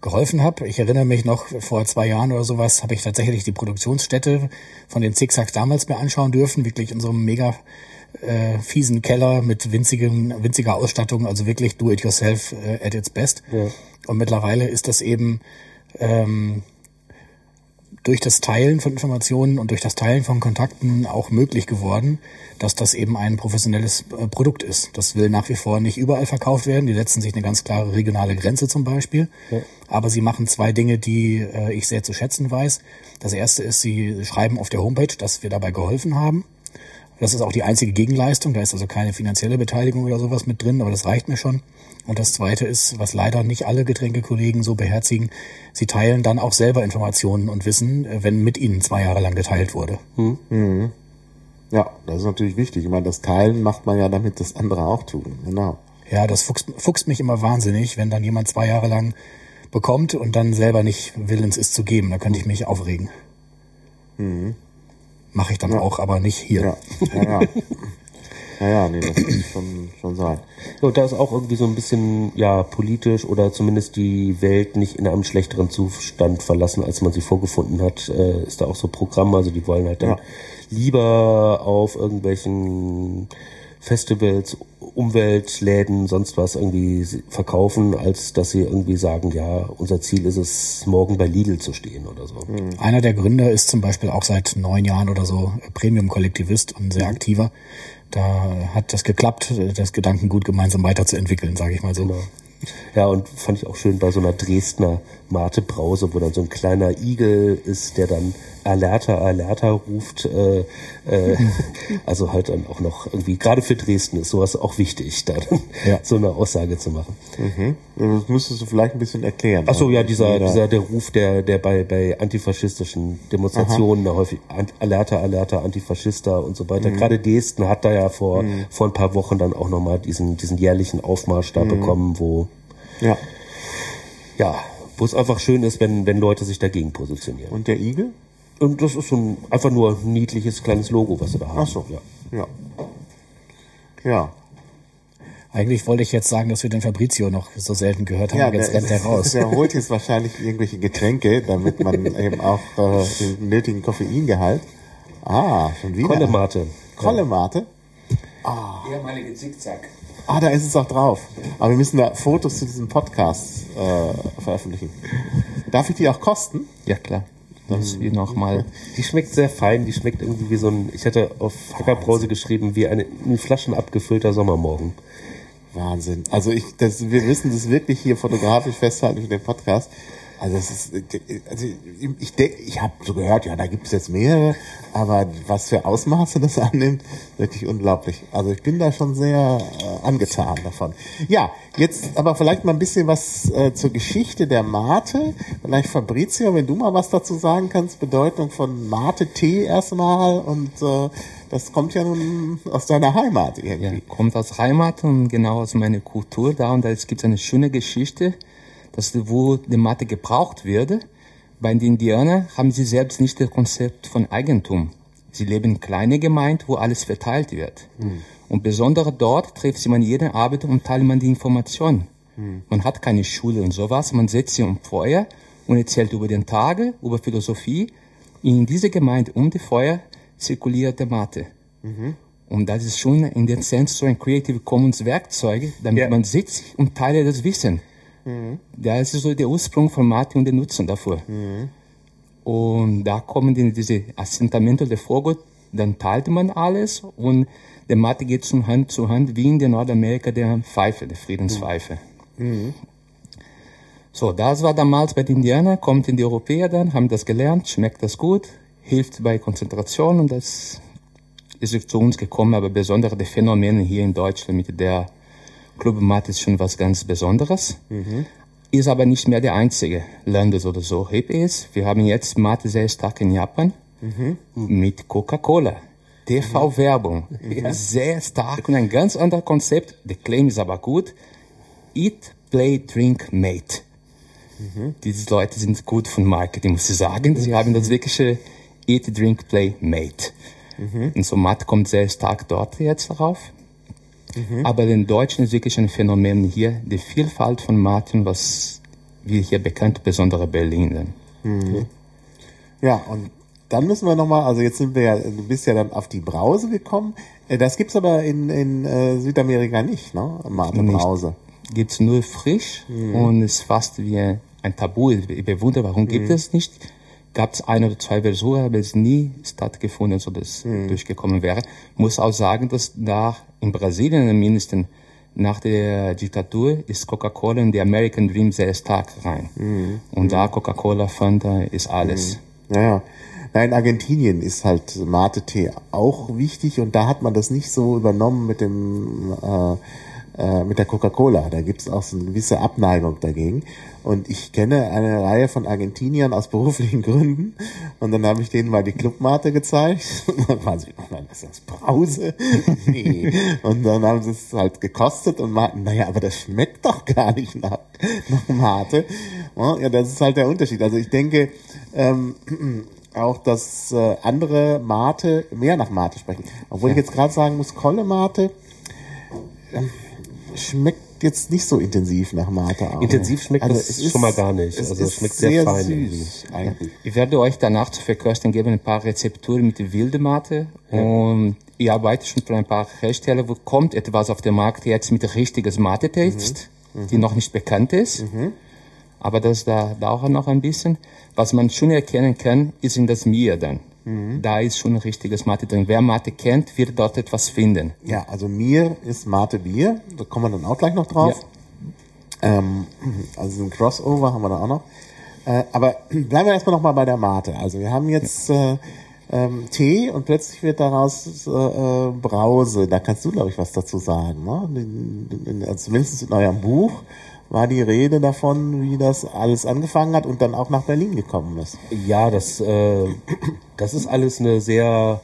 geholfen habe. Ich erinnere mich noch, vor zwei Jahren oder sowas habe ich tatsächlich die Produktionsstätte von den Zickzacks damals mir anschauen dürfen, wirklich in so einem mega äh, fiesen Keller mit winzigen, winziger Ausstattung, also wirklich do-it-yourself äh, at its best. Ja. Und mittlerweile ist das eben ähm, durch das Teilen von Informationen und durch das Teilen von Kontakten auch möglich geworden, dass das eben ein professionelles äh, Produkt ist. Das will nach wie vor nicht überall verkauft werden. Die setzen sich eine ganz klare regionale Grenze zum Beispiel. Aber sie machen zwei Dinge, die äh, ich sehr zu schätzen weiß. Das erste ist, sie schreiben auf der Homepage, dass wir dabei geholfen haben. Das ist auch die einzige Gegenleistung. Da ist also keine finanzielle Beteiligung oder sowas mit drin, aber das reicht mir schon. Und das zweite ist, was leider nicht alle Getränkekollegen so beherzigen, sie teilen dann auch selber Informationen und Wissen, äh, wenn mit ihnen zwei Jahre lang geteilt wurde. Ja, das ist natürlich wichtig. Ich meine, das Teilen macht man ja, damit das andere auch tun. Genau. Ja, das fuchst, fuchst mich immer wahnsinnig, wenn dann jemand zwei Jahre lang bekommt und dann selber nicht willens ist zu geben. Da könnte ich mich aufregen. Mache ich dann auch, aber nicht hier. Ja, ja, ja. <laughs> ja, ja nee, das muss schon, schon sein. Und da ist auch irgendwie so ein bisschen, ja, politisch oder zumindest die Welt nicht in einem schlechteren Zustand verlassen, als man sie vorgefunden hat, äh, ist da auch so Programm, also die wollen halt dann Ja. lieber auf irgendwelchen Festivals, Umweltläden, sonst was irgendwie verkaufen, als dass sie irgendwie sagen, ja, unser Ziel ist es, morgen bei Lidl zu stehen oder so. Einer der Gründer ist zum Beispiel auch seit neun Jahren oder so Premium-Kollektivist und sehr aktiver. Da hat das geklappt, das Gedankengut gemeinsam weiterzuentwickeln, sage ich mal so. Ja, und fand ich auch schön bei so einer Dresdner Mate-Brause, wo dann so ein kleiner Igel ist, der dann Alerta, Alerta ruft. Äh, äh, <laughs> also halt dann auch noch irgendwie, gerade für Dresden ist sowas auch wichtig, da dann Ja. so eine Aussage zu machen. Das müsstest du vielleicht ein bisschen erklären. Ach so, ja, dieser, Ja. dieser, der Ruf, der, der bei, bei antifaschistischen Demonstrationen da häufig Alerta, Alerta, Antifaschista und so weiter. Gerade Dresden hat da ja vor, vor ein paar Wochen dann auch nochmal diesen, diesen jährlichen Aufmarsch da bekommen, wo, Ja. ja, wo es einfach schön ist, wenn, wenn Leute sich dagegen positionieren. Und der Igel? Und das ist so ein, einfach nur ein niedliches kleines Logo, was sie da haben. Ach so. Ja. Ja. Ja. Eigentlich wollte ich jetzt sagen, dass wir den Fabrizio noch so selten gehört haben, Ja, aber jetzt der, rennt er raus. der holt jetzt wahrscheinlich irgendwelche Getränke, damit man <laughs> eben auch äh, den nötigen Koffeingehalt. Ah, schon wieder. Kollemate. Kollemate. Ehemalige Zickzack. Ah, da ist es auch drauf. Aber wir müssen da Fotos zu diesem Podcast äh, veröffentlichen. Darf ich die auch kosten? Ja, klar. Dass wir nochmal. Die schmeckt sehr fein, die schmeckt irgendwie wie so ein, ich hatte auf Hackerbrause geschrieben, wie eine in Flaschen abgefüllter Sommermorgen. Wahnsinn. Also ich, das, wir müssen das wirklich hier fotografisch festhalten für den Podcast. Also es ist, also ich, denke, ich habe so gehört, ja, da gibt es jetzt mehrere, aber was für Ausmaße das <laughs> annimmt, wirklich unglaublich. Also ich bin da schon sehr äh, angetan davon. Ja, jetzt aber vielleicht mal ein bisschen was äh, zur Geschichte der Mate. Vielleicht Fabrizio, wenn du mal was dazu sagen kannst, Bedeutung von Mate-Tee erstmal und äh, das kommt ja nun aus deiner Heimat Ja, irgendwie. kommt aus Heimat und genau aus meiner Kultur da. Und da gibt es eine schöne Geschichte, dass wo die Mathe gebraucht wird. Bei den Indianern haben sie selbst nicht das Konzept von Eigentum. Sie leben in kleine Gemeinden, wo alles verteilt wird. Und besonders dort trifft man jede Abend und teilt man die Informationen. Man hat keine Schule und sowas. Man setzt sich um Feuer und erzählt über den Tage, über Philosophie. In dieser Gemeinde um die Feuer zirkuliert der Mathe. Und das ist schon in dem Sense so ein Creative Commons Werkzeug, damit Ja. man sitzt und teilt das Wissen. Das ist so der Ursprung von Mathe und der Nutzen dafür. Und da kommen die, diese Assentamento der Vorgut, dann teilt man alles und der Mathe geht von Hand zu Hand, wie in der Nordamerika der Pfeife, der Friedenspfeife. So, das war damals bei den Indianern, kommt in die Europäer dann, haben das gelernt, schmeckt das gut, hilft bei Konzentration und das ist zu uns gekommen, aber besonders die Phänomene hier in Deutschland mit der Club Mat ist schon was ganz Besonderes. Ist aber nicht mehr der einzige Land, das oder so hip ist. Wir haben jetzt Mate sehr stark in Japan mit Coca-Cola. TV-Werbung. Sehr stark und ein ganz anderes Konzept. Der Claim ist aber gut. Eat, Play, Drink, Mate. Diese Leute sind gut von Marketing, muss ich sagen. Sie haben das wirkliche Eat, Drink, Play, Mate. Und so Matt kommt sehr stark dort jetzt darauf. Aber in Deutschen ist wirklich ein Phänomen hier, die Vielfalt von Martin, was wir hier bekannt, besondere Berlin. Ja, und dann müssen wir nochmal, also jetzt sind wir ja, du bist ja dann auf die Brause gekommen. Äh, Das gibt's aber in, in äh, Südamerika nicht, ne? Mate. Brause. Gibt's nur frisch und ist fast wie ein Tabu. Ich bewundere, warum gibt es nicht? Gab es ein oder zwei Versuche, aber es nie stattgefunden, so dass durchgekommen wäre. Muss auch sagen, dass da in Brasilien mindestens nach der Diktatur ist Coca-Cola in die American Dream sehr stark rein. Und da Coca-Cola, Fanta ist alles. Naja. Na, in Argentinien ist halt Mate-Tee auch wichtig und da hat man das nicht so übernommen mit dem äh, äh, mit der Coca-Cola. Da gibt's auch so eine gewisse Abneigung dagegen. Und ich kenne eine Reihe von Argentiniern aus beruflichen <laughs> Gründen. Und dann habe ich denen mal die Clubmate gezeigt. <laughs> Und dann waren sie, oh Mann, ist das Brause? <laughs> nee. Und dann haben sie es halt gekostet und meinten, naja, aber das schmeckt doch gar nicht nach, nach Mate. Ja, das ist halt der Unterschied. Also ich denke, ähm, <clears throat> auch, dass äh, andere Mate mehr nach Mate sprechen. Obwohl ich jetzt gerade sagen muss, Kolle Mate ähm, schmeckt jetzt nicht so intensiv nach Mate. Intensiv schmeckt das es schon mal gar nicht. Es Also es ist schmeckt sehr sehr fein süß eigentlich. Ich werde euch danach zu verköstigen geben ein paar Rezepturen mit wilde Mate. Und ich arbeite schon für ein paar Hersteller, wo kommt etwas auf den Markt jetzt mit richtiges Mate-Taste, die noch nicht bekannt ist. Aber das da dauert noch ein bisschen. Was man schon erkennen kann, ist in das Mir dann. Da ist schon ein richtiges Mate drin. Wer Mate kennt, wird dort etwas finden. Ja, also mir ist Mate Bier. Da kommen wir dann auch gleich noch drauf. Ähm, also ein Crossover haben wir da auch noch. Äh, aber bleiben wir erstmal nochmal bei der Mate. Also wir haben jetzt äh, ähm, Tee und plötzlich wird daraus äh, äh, Brause. Da kannst du, glaube ich, was dazu sagen. Ne? Also zumindest in eurem Buch war die Rede davon, wie das alles angefangen hat und dann auch nach Berlin gekommen ist. Ja, das, äh, das ist alles eine sehr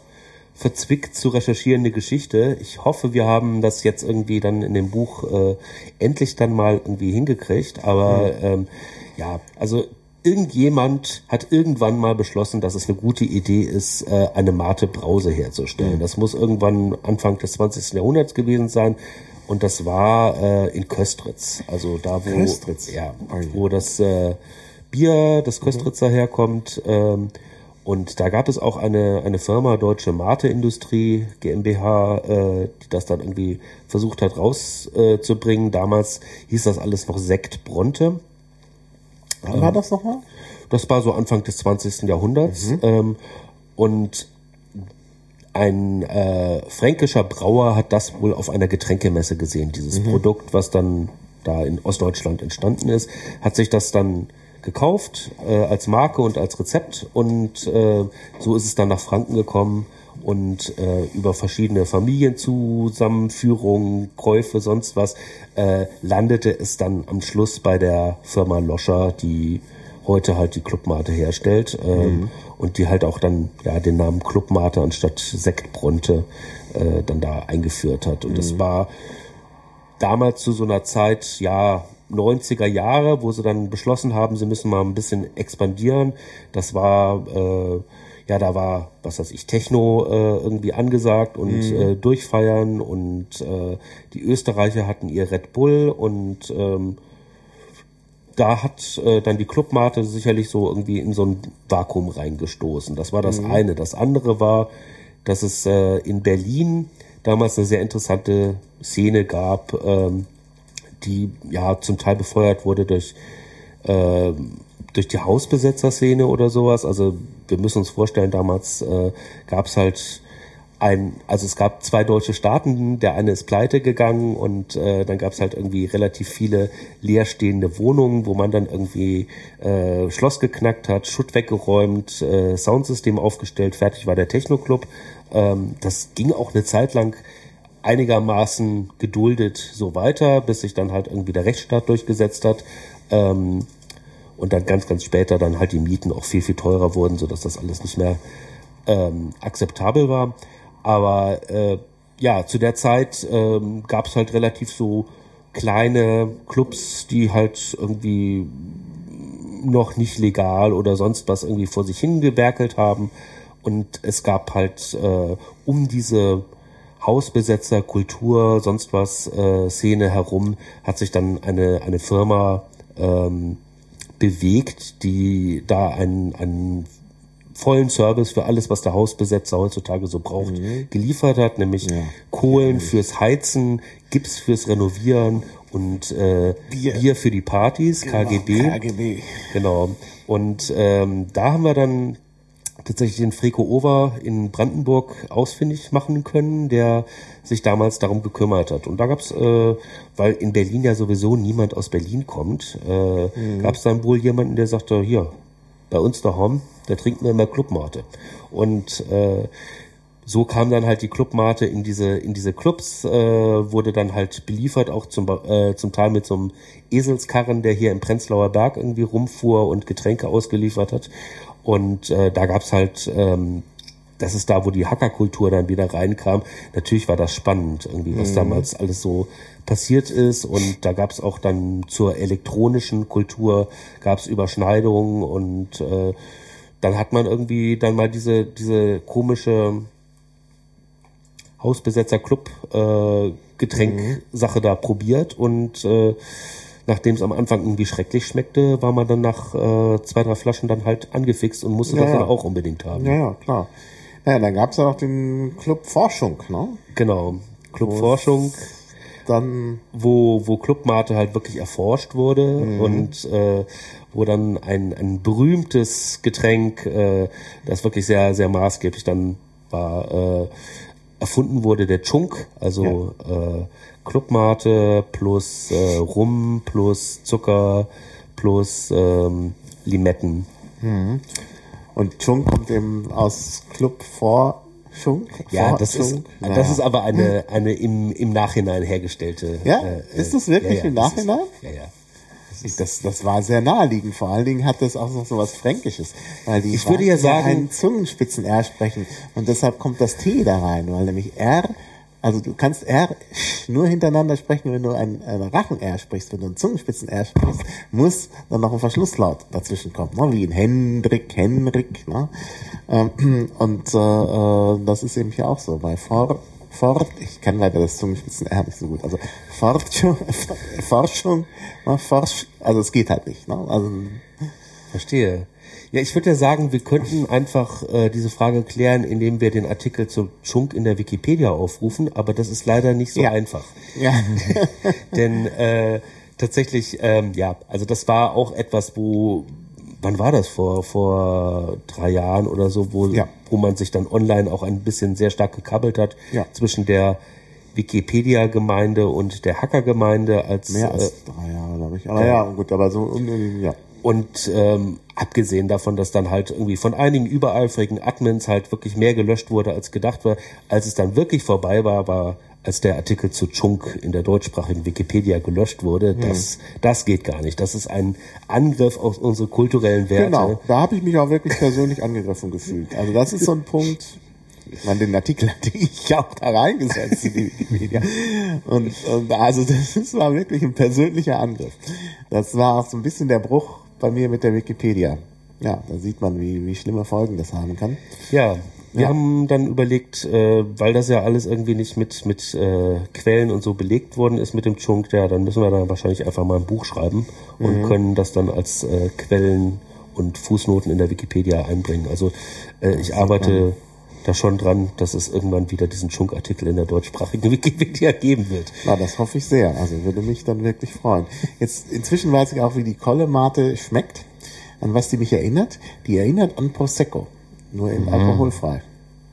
verzwickt zu recherchierende Geschichte. Ich hoffe, wir haben das jetzt irgendwie dann in dem Buch äh, endlich dann mal irgendwie hingekriegt. Aber ähm, ja, also irgendjemand hat irgendwann mal beschlossen, dass es eine gute Idee ist, äh, eine Mate Brause herzustellen. Das muss irgendwann Anfang des 20. Jahrhunderts gewesen sein. Und das war äh, in Köstritz, also da wo, Köstritz? ja, je. wo das äh, Bier, das Köstritzer herkommt. Ähm, und da gab es auch eine, eine Firma, Deutsche Mate Industrie GmbH, äh, die das dann irgendwie versucht hat rauszubringen. Äh. Damals hieß das alles noch Sekt Bronte. Wann war das nochmal? Das war so Anfang des 20. Jahrhunderts. Ähm, und ein äh, fränkischer Brauer hat das wohl auf einer Getränkemesse gesehen, dieses Produkt, was dann da in Ostdeutschland entstanden ist, hat sich das dann gekauft äh, als Marke und als Rezept und äh, so ist es dann nach Franken gekommen und äh, über verschiedene Familienzusammenführungen, Käufe, sonst was, äh, landete es dann am Schluss bei der Firma Loscher, die heute halt die Clubmate herstellt ähm, und die halt auch dann ja den Namen Clubmate anstatt Sektbronte äh, dann da eingeführt hat. Und das war damals zu so einer Zeit, ja, 90er Jahre, wo sie dann beschlossen haben, sie müssen mal ein bisschen expandieren. Das war, äh, ja, da war, was weiß ich, Techno äh, irgendwie angesagt und äh, durchfeiern und äh, die Österreicher hatten ihr Red Bull und ähm, da hat äh, dann die Clubmate sicherlich so irgendwie in so ein Vakuum reingestoßen. Das war das eine. Das andere war, dass es äh, in Berlin damals eine sehr interessante Szene gab, ähm, die ja zum Teil befeuert wurde durch äh, durch die Hausbesetzerszene oder sowas. Also wir müssen uns vorstellen, damals äh, gab es halt ein, also es gab zwei deutsche Staaten, der eine ist pleite gegangen und äh, dann gab es halt irgendwie relativ viele leerstehende Wohnungen, wo man dann irgendwie äh, Schloss geknackt hat, Schutt weggeräumt, äh, Soundsystem aufgestellt, fertig war der Techno-Club. Ähm, das ging auch eine Zeit lang einigermaßen geduldet so weiter, bis sich dann halt irgendwie der Rechtsstaat durchgesetzt hat. Ähm, und dann ganz, ganz später dann halt die Mieten auch viel, viel teurer wurden, sodass das alles nicht mehr ähm, akzeptabel war. Aber äh, ja, zu der Zeit ähm, gab es halt relativ so kleine Clubs, die halt irgendwie noch nicht legal oder sonst was irgendwie vor sich hingewerkelt haben. Und es gab halt äh, um diese Hausbesetzer, Kultur, sonst was äh, Szene herum, hat sich dann eine, eine Firma ähm, bewegt, die da einen, einen vollen Service für alles, was der Hausbesetzer heutzutage so braucht, geliefert hat, nämlich Kohlen fürs Heizen, Gips fürs Renovieren und äh, Bier. Bier. für die Partys, KGB. KGB. Genau. Und ähm, da haben wir dann tatsächlich den Freko Over in Brandenburg ausfindig machen können, der sich damals darum gekümmert hat. Und da gab's, äh, weil in Berlin ja sowieso niemand aus Berlin kommt, äh, gab's dann wohl jemanden, der sagte, hier, bei uns daheim, da trinken wir immer Clubmate. Und äh, so kam dann halt die Clubmate in diese in diese Clubs, äh, wurde dann halt beliefert, auch zum äh, zum Teil mit so einem Eselskarren, der hier im Prenzlauer Berg irgendwie rumfuhr und Getränke ausgeliefert hat. Und äh, da gab's halt, ähm, das ist da, wo die Hackerkultur dann wieder reinkam. Natürlich war das spannend, irgendwie, was damals alles so passiert ist. Und da gab's auch dann zur elektronischen Kultur gab's Überschneidungen und äh, dann hat man irgendwie dann mal diese diese komische Hausbesetzer Club äh, Getränk-Sache da probiert und äh, nachdem es am Anfang irgendwie schrecklich schmeckte, war man dann nach äh, zwei, drei Flaschen dann halt angefixt und musste das Ja, ja. dann auch unbedingt haben. Ja, ja, klar. Naja, dann gab's ja noch den Club Forschung, ne? Genau. Club Forschung, Dann, wo, wo Clubmate halt wirklich erforscht wurde und äh, wo dann ein, ein berühmtes Getränk, äh, das wirklich sehr, sehr maßgeblich dann war, äh, erfunden wurde, der Chunk, also äh, Clubmate plus äh, Rum plus Zucker plus ähm, Limetten. Und Chung kommt eben aus Club Forschung. Ja, das ist, Forschung. das ist aber eine, eine im, im Nachhinein hergestellte. Ja? äh, Ist das wirklich im das ist- Nachhinein? ja, ja. Das, das war sehr naheliegend. Vor allen Dingen hat das auch noch so was Fränkisches. Weil die Ich würde ja sagen- einen Zungenspitzen R sprechen. Und deshalb kommt das T da rein. Weil nämlich R Also du kannst R nur hintereinander sprechen, wenn du ein, ein Rachen-R sprichst. Wenn du ein Zungenspitzen-R sprichst, muss dann noch ein Verschlusslaut dazwischen kommen. Ne? Wie in Hendrik, Henrik. Ne? Ähm, <clears throat> und äh, äh, das ist eben hier auch so. Bei For, Fort, ich kann leider das Zungenspitzen-R nicht so gut. Also Forschung, <laughs> Forschung, ne? Forsch, also es geht halt nicht. Ne? Also Verstehe. Ja, ich würde ja sagen, wir könnten einfach äh, diese Frage klären, indem wir den Artikel zu Chunk in der Wikipedia aufrufen, aber das ist leider nicht so Ja. einfach. ja, <laughs> Denn äh, tatsächlich, ähm, ja, also das war auch etwas, wo, wann war das? Vor, vor drei Jahren oder so, wo, Ja. wo man sich dann online auch ein bisschen sehr stark gekabbelt hat Ja. zwischen der Wikipedia-Gemeinde und der Hacker-Gemeinde als mehr äh, als drei Jahre, glaube ich. Aber ja, gut, aber so, um, ja. Und ähm, abgesehen davon, dass dann halt irgendwie von einigen übereifrigen Admins halt wirklich mehr gelöscht wurde, als gedacht war, als es dann wirklich vorbei war, war, als der Artikel zu Chunk in der deutschsprachigen Wikipedia gelöscht wurde, das, das geht gar nicht. Das ist ein Angriff auf unsere kulturellen Werte. Genau, da habe ich mich auch wirklich persönlich angegriffen gefühlt. Also das ist so ein Punkt. Ich meine, den Artikel hatte ich ja auch da reingesetzt in die Wikipedia. Und, und also das war wirklich ein persönlicher Angriff. Das war auch so ein bisschen der Bruch bei mir mit der Wikipedia. Ja, da sieht man, wie, wie schlimme Folgen das haben kann. Ja, wir Ja. haben dann überlegt, äh, weil das ja alles irgendwie nicht mit, mit äh, Quellen und so belegt worden ist mit dem Chunk, ja, dann müssen wir dann wahrscheinlich einfach mal ein Buch schreiben und Mhm. können das dann als äh, Quellen und Fußnoten in der Wikipedia einbringen. Also äh, ich arbeite da schon dran, dass es irgendwann wieder diesen Chunk-Artikel in der deutschsprachigen <laughs> Wikipedia geben wird. Na, das hoffe ich sehr. Also würde mich dann wirklich freuen. Jetzt inzwischen weiß ich auch, wie die Kolle-Mate schmeckt. An was die mich erinnert? Die erinnert an Prosecco. Nur Mhm. in alkoholfrei.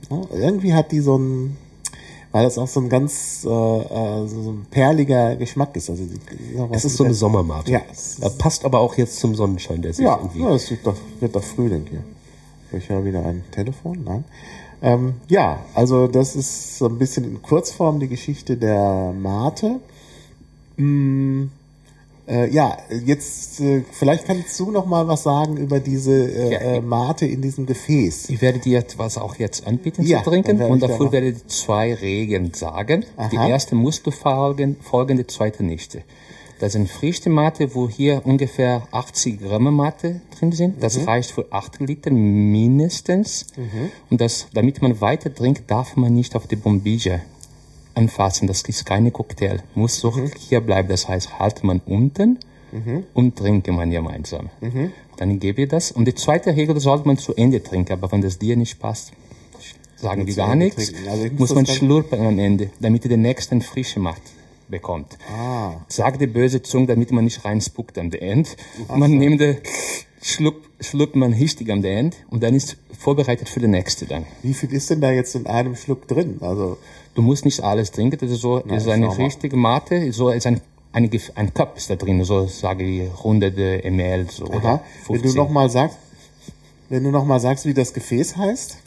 Ja, irgendwie hat die so ein, weil das auch so ein ganz äh, äh, so ein perliger Geschmack ist. Also Es ist so eine? Sommermate. Ja, Passt aber auch jetzt zum Sonnenschein, der sich Ja, irgendwie... ja, es wird doch, wird doch Frühling hier. Ich höre wieder ein Telefon, nein. Ähm, ja, also das ist so ein bisschen in Kurzform die Geschichte der Mate. Mm, äh, ja, jetzt äh, vielleicht kannst du noch mal was sagen über diese äh, Ja. äh, Mate in diesem Gefäß. Ich werde dir etwas auch jetzt anbieten Ja, zu trinken und da dafür werde ich zwei Regeln sagen. Die Aha. erste musst du folgen, folgen, die zweite nicht. Das sind frische Mate, wo hier ungefähr 80 Gramm Mate drin sind. Das reicht für 8 Liter mindestens. Und das, damit man weiter trinkt, darf man nicht auf die Bombilla anfassen. Das ist keine Cocktail. Muss so hier bleiben. Das heißt, halt man unten und trinke man gemeinsam. Dann gebe ich das. Und die zweite Regel sollte man zu Ende trinken. Aber wenn das dir nicht passt, sagen wir gar nichts. Also muss man schlurpen am Ende, damit ihr den nächsten frische Macht bekommt. Ah, Sagt die böse Zunge, damit man nicht reinspuckt am End. Man nimmt den Schluck, schluckt man richtig am End und dann ist vorbereitet für den nächste dann. wie viel ist denn da jetzt in einem Schluck drin? Also Du musst nicht alles trinken, das ist so, ist eine richtige Mate, so ist ein, eine, ein Cup ist da drin, so sage ich hunderte ml, so, aha, oder wenn du 15. noch mal sagst, wenn du noch mal sagst, wie das Gefäß heißt.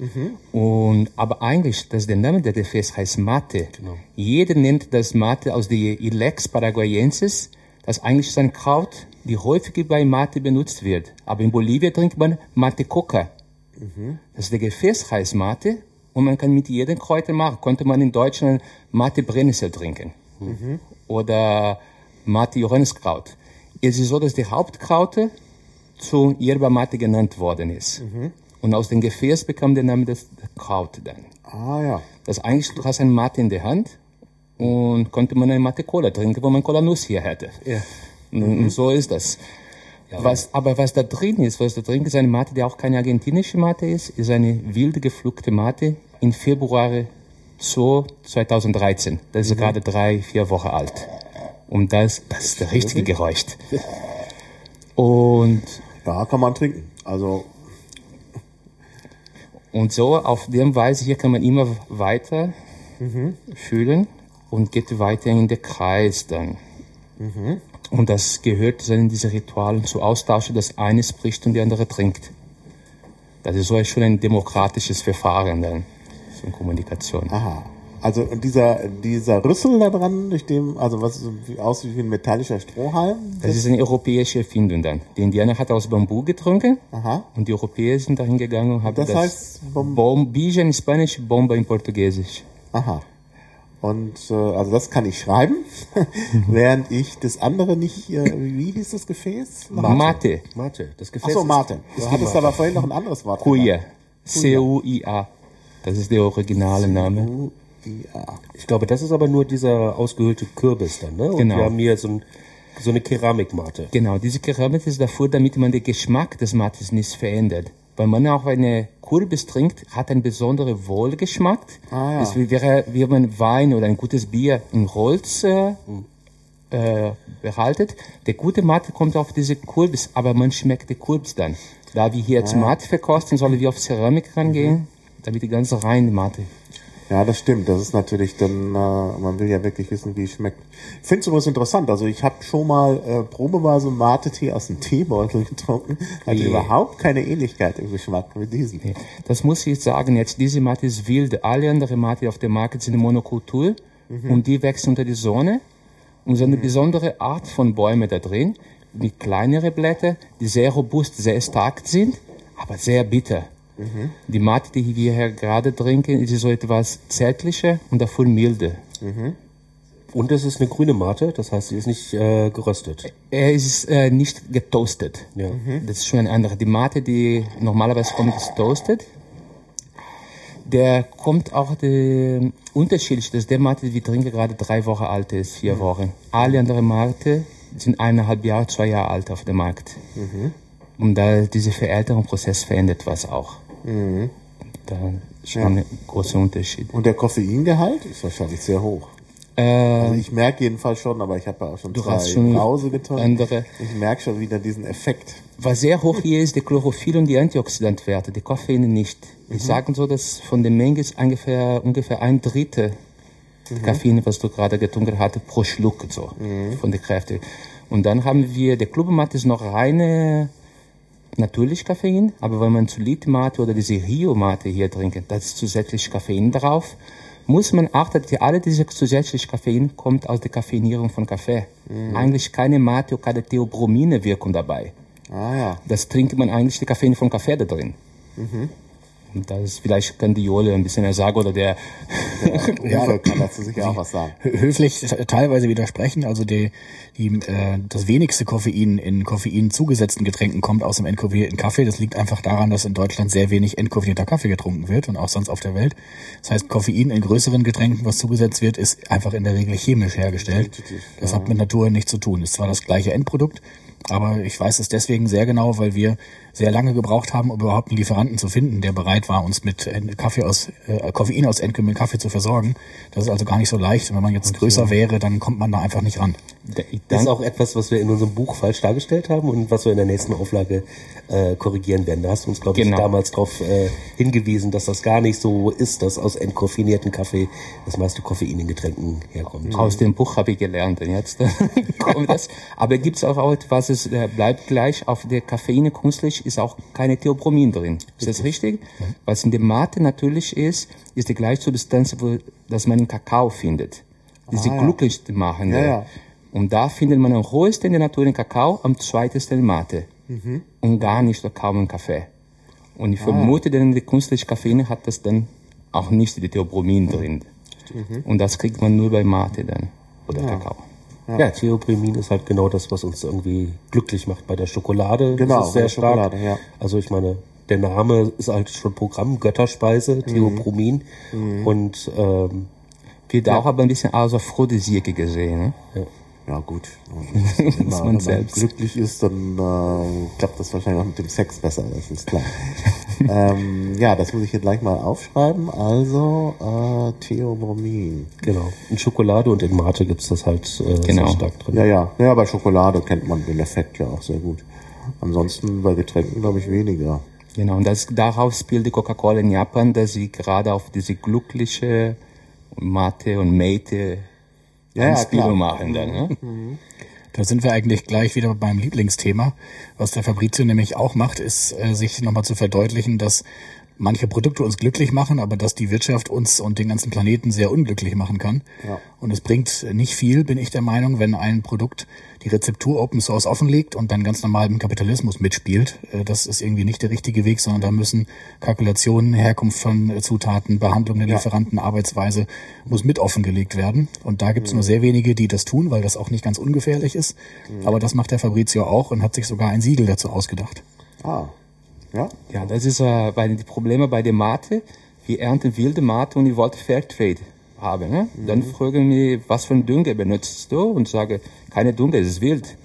Kuya. Und, aber eigentlich, das der Name der Gefäß heißt Mate. Jeder nennt das Mate aus der Ilex paraguayensis. Das eigentlich ist ein Kraut, die häufig bei Mate benutzt wird. Aber in Bolivien trinkt man Mate Coca. Das der Gefäß heißt Mate und man kann mit jedem Kräuter machen. Konnte man in Deutschland Mate Brennnessel trinken. Oder Mate Johanniskraut. Es ist so, dass die Hauptkraute zu Yerba Mate genannt worden ist. Und aus dem Gefäß bekam der Name das Kraut dann. Ah ja. Das eigentlich, du hast ein Mate in der Hand und konnte man eine Mate Cola trinken, wo man Cola Nuss hier hätte. Ja. Und so ist das. Was, aber was da drin ist, was da drin ist, eine Mate, die auch keine argentinische Mate ist, ist eine wilde gepflückte Mate im Februar so 2013. Das ist gerade drei, vier Wochen alt. Und das, das ist der richtige Geräusch. Und Ja, kann man trinken. Also Und so auf dem Weise hier kann man immer weiter fühlen und geht weiter in den Kreis dann. Und das gehört dann in diese Ritualen zu austauschen, dass eine spricht und die andere trinkt. Das ist so schon ein demokratisches Verfahren dann, eine Kommunikation. Aha. Also und dieser dieser Rüssel da dran, durch dem, also was aussieht wie ein metallischer Strohhalm. Das ist eine europäische Erfindung dann. Die Indianer hat aus Bambu getrunken Aha. und die Europäer sind dahin gegangen und haben Das das, heißt Bom- Bombilla in Spanisch, Bomba in Portugiesisch. Aha. Und äh, also das kann ich schreiben, <laughs> während ich das andere nicht, äh, wie hieß das Gefäß? Mate. Mate. Das Gefäß Achso, Mate. ist Du hattest die aber vorhin noch ein anderes Wort. Kuya. C-U-I-A. Das ist der originale Name. U-I-A. Ich glaube, das ist aber nur dieser ausgehöhlte Kürbis dann, ne? Und Genau. wir haben hier so, ein, so eine Keramikmate. Genau, diese Keramik ist dafür, damit man den Geschmack des Mates nicht verändert. Weil man auch eine Kürbis trinkt, hat einen besonderen Wohlgeschmack. Ah, ja. Es wäre, wie man Wein oder ein gutes Bier in Holz äh, äh, behaltet. Der gute Mate kommt auf diese Kürbis, aber man schmeckt den Kürbis dann. Da wir hier zum Mate verkosten, sollen wir auf Keramik rangehen, damit die ganze reine Mate. Ja, das stimmt. Das ist natürlich dann, äh, man will ja wirklich wissen, wie es schmeckt. Ich finde es übrigens interessant. Also ich habe schon mal äh, probeweise Mate-Tee aus dem Teebeutel <laughs> getrunken. Hatte Nee. überhaupt keine Ähnlichkeit im Geschmack mit diesem. Das muss ich sagen jetzt. Diese Mate ist wild. Alle anderen Mate auf dem Markt sind Monokultur und die wachsen unter die Sonne. Und so eine besondere Art von Bäumen da drin, mit kleinere Blätter, die sehr robust, sehr stark sind, aber sehr bitter. Die Mate, die wir hier gerade trinken, ist so etwas zärtlicher und dafür milde. Und es ist eine grüne Mate, das heißt, sie ist nicht äh, geröstet. Er ist äh, nicht getoastet. Ja. Das ist schon eine andere. Die Mate, die normalerweise kommt, ist toasted. Der kommt auch der unterschiedlich. Das ist der Mate, die wir trinken, gerade drei Wochen alt ist, vier Wochen. Alle anderen Mate sind eineinhalb Jahre, zwei Jahre alt auf dem Markt. Und da dieser Verälterungsprozess verändert was auch. Da ist schon ein großer Unterschied. Und der Koffeingehalt ist wahrscheinlich sehr hoch. Also ich merke jedenfalls schon, aber ich habe ja auch schon Du zwei hast schon getrunken. andere. Ich merke schon wieder diesen Effekt. Was sehr hoch hier ist, die Chlorophyll und die Antioxidantwerte, die Koffein nicht. Ich sage so, dass von der Menge ist ungefähr, ungefähr ein Drittel Koffein, was du gerade getrunken hast, pro Schluck so, von der Kräfte. Und dann haben wir, der Clubmat ist noch reine natürlich Koffein, aber wenn man Zulit-Mate oder diese Rio-Mate hier trinkt, da ist zusätzlich Koffein drauf, muss man achten, dass alle diese zusätzliche Koffein kommt aus der Koffeinierung von Kaffee. Eigentlich keine Mate oder keine Theobromine-Wirkung dabei. Ah ja. Das trinkt man eigentlich die Koffein vom Kaffee da drin. Und da ist vielleicht kann die Jole ein bisschen mehr sagen oder der. Uwe <laughs> kann dazu sicher auch was sagen. hö- höflich teilweise widersprechen. Also die, die, äh, das wenigste Koffein in Koffein zugesetzten Getränken kommt aus dem entkoffinierten Kaffee. Das liegt einfach daran, dass in Deutschland sehr wenig entkoffinierter Kaffee getrunken wird und auch sonst auf der Welt. Das heißt, Koffein in größeren Getränken, was zugesetzt wird, ist einfach in der Regel chemisch hergestellt. Das hat mit Natur nichts zu tun. Ist zwar das gleiche Endprodukt, aber ich weiß es deswegen sehr genau, weil wir sehr lange gebraucht haben, um überhaupt einen Lieferanten zu finden, der bereit war, uns mit äh, Kaffee aus äh, Koffein aus entkommenen Kaffee zu versorgen. Das ist also gar nicht so leicht. Und wenn man jetzt größer wäre, dann kommt man da einfach nicht ran. Das ist auch etwas, was wir in unserem Buch falsch dargestellt haben und was wir in der nächsten Auflage äh, korrigieren werden. Da hast du uns, glaube ich, Genau. damals darauf äh, hingewiesen, dass das gar nicht so ist, dass aus entkoffinierten Kaffee das meiste Koffein in Getränken herkommt. aus dem Buch habe ich gelernt. Und jetzt <laughs> kommt das. Aber gibt es auch etwas, es äh, bleibt gleich. Auf der Koffeine künstlich ist auch keine Theobromin drin. Ist das richtig? Was in der Mate natürlich ist, ist die gleiche Substanz, wo, das man im Kakao findet. Diese Ah, ja. glücklich machende. Ja, ja. Und da findet man am höchsten in der Natur den Kakao, am zweitesten in Mate. Mhm. Und gar nicht oder kaum im Kaffee. Und Ah, ich vermute, denn die künstliche Koffeine hat das dann auch nicht die Theobromin drin. Mhm. Und das kriegt man nur bei Mate dann. Oder Kakao. Ja, Theopremin ist halt genau das, was uns irgendwie glücklich macht bei der Schokolade. Genau, sehr bei der stark. Schokolade, ja. Also ich meine, der Name ist halt schon Programm, Götterspeise, Theopromin. Und ähm, Wird auch aber ein bisschen als Aphrodisiake gesehen. Ne? Ja gut. <laughs> Immer, wenn man man selbst. glücklich ist, dann äh, klappt das wahrscheinlich auch mit dem Sex besser, das ist klar. <laughs> ähm, ja, das muss ich hier gleich mal aufschreiben. Also äh, Theobromin. genau. In Schokolade und in Mate gibt's das halt äh, Genau. sehr stark drin. Ja, ja. Ja, bei Schokolade kennt man den Effekt ja auch sehr gut. Ansonsten bei Getränken glaube ich weniger. Genau, und das, darauf spielt die Coca-Cola in Japan, dass sie gerade auf diese glückliche Mate und Mate Ja, ja, Anspielung machen dann. Ne? Da sind wir eigentlich gleich wieder beim Lieblingsthema. Was der Fabrizio nämlich auch macht, ist, äh, sich nochmal zu verdeutlichen, dass manche Produkte uns glücklich machen, aber dass die Wirtschaft uns und den ganzen Planeten sehr unglücklich machen kann. Ja. Und es bringt nicht viel, bin ich der Meinung, wenn ein Produkt die Rezeptur Open Source offenlegt und dann ganz normal im Kapitalismus mitspielt. Äh, Das ist irgendwie nicht der richtige Weg, sondern da müssen Kalkulationen, Herkunft von Zutaten, Behandlung der Ja. Lieferanten, Arbeitsweise muss mit offengelegt werden. Und da gibt es nur sehr wenige, die das tun, weil das auch nicht ganz ungefährlich ist. Aber das macht der Fabrizio auch und hat sich sogar ein Siegel dazu ausgedacht. Ah. Ja? Ja, das ist äh, bei die Probleme bei der Mate. Wir ernten wilde Mate und ich wollte Fairtrade haben. Ne? Dann fragen wir, was für ein Dünger benutzt du? Und sage, keine Dünger, es ist wild.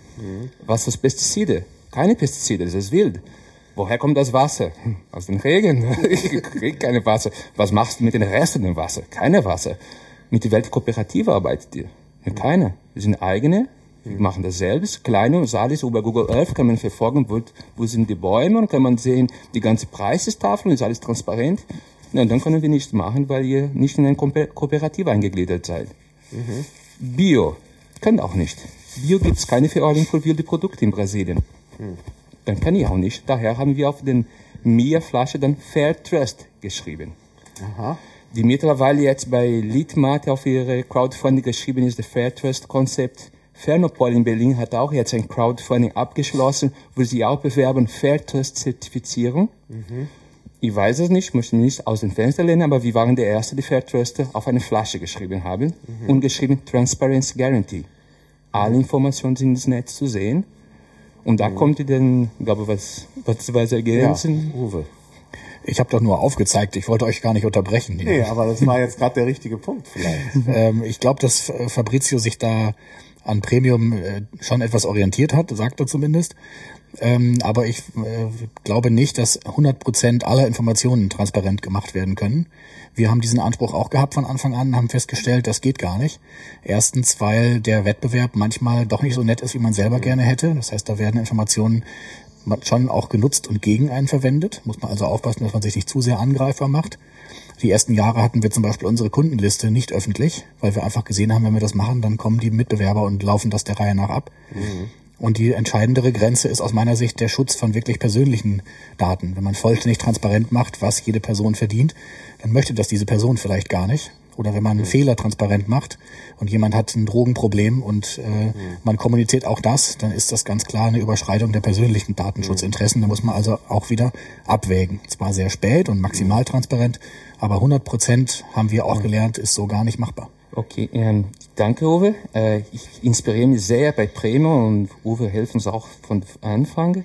Was für Pestizide? Keine Pestizide, es ist wild. Woher kommt das Wasser? <laughs> Aus dem Regen. <laughs> ich krieg keine Wasser. Was machst du mit den Resten dem Wasser? Keine Wasser. Mit der Weltkooperative arbeitet ihr? Ja, keine. Wir sind eigene. Wir machen das selbst. Kleine und alles über Google Earth kann man verfolgen, wo, wo sind die Bäume und kann man sehen, die ganze Preistafel ist alles transparent. Ja, dann können wir nichts machen, weil ihr nicht in eine Kooper- Kooperative eingegliedert seid. Bio. Können auch nicht. Bio gibt es keine Verordnung für wilde Produkte in Brasilien. Dann kann ich auch nicht. Daher haben wir auf den Mia-Flasche dann Fair Trust geschrieben. Aha. Die mittlerweile jetzt bei Leadmate auf ihre Crowdfunding geschrieben ist, der Fair Trust Konzept. Fernopol in Berlin hat auch jetzt ein Crowdfunding abgeschlossen, wo sie auch bewerben Fair Trust Zertifizierung. Ich weiß es nicht, möchte nicht aus dem Fenster lehnen, aber wir waren der Erste, die Fair Trust auf eine Flasche geschrieben haben und geschrieben Transparency Guarantee. Alle Informationen sind ins Netz zu sehen. Und da kommt dann, ich glaube, was, was, was Ja, ergänzen. Uwe. Ich habe doch nur aufgezeigt, ich wollte euch gar nicht unterbrechen. Nee, aber das war jetzt gerade der richtige Punkt vielleicht. <laughs> ähm, ich glaube, dass äh, Fabrizio sich da an Premium äh, schon etwas orientiert hat, sagt er zumindest. Ähm, aber ich äh, glaube nicht, dass 100% aller Informationen transparent gemacht werden können. Wir haben diesen Anspruch auch gehabt von Anfang an, haben festgestellt, das geht gar nicht. Erstens, weil der Wettbewerb manchmal doch nicht so nett ist, wie man selber gerne hätte. Das heißt, da werden Informationen schon auch genutzt und gegen einen verwendet. Muss man also aufpassen, dass man sich nicht zu sehr angreifbar macht. Die ersten Jahre hatten wir zum Beispiel unsere Kundenliste nicht öffentlich, weil wir einfach gesehen haben, wenn wir das machen, dann kommen die Mitbewerber und laufen das der Reihe nach ab. Und die entscheidendere Grenze ist aus meiner Sicht der Schutz von wirklich persönlichen Daten. Wenn man vollständig transparent macht, was jede Person verdient, dann möchte das diese Person vielleicht gar nicht. Oder wenn man einen Fehler transparent macht und jemand hat ein Drogenproblem und äh, man kommuniziert auch das, dann ist das ganz klar eine Überschreitung der persönlichen Datenschutzinteressen. Da muss man also auch wieder abwägen. Zwar sehr spät und maximal transparent, aber 100 Prozent haben wir auch gelernt, ist so gar nicht machbar. Okay, ähm, danke Uwe. Äh, ich inspiriere mich sehr bei Primo und Uwe hilft uns auch von Anfang.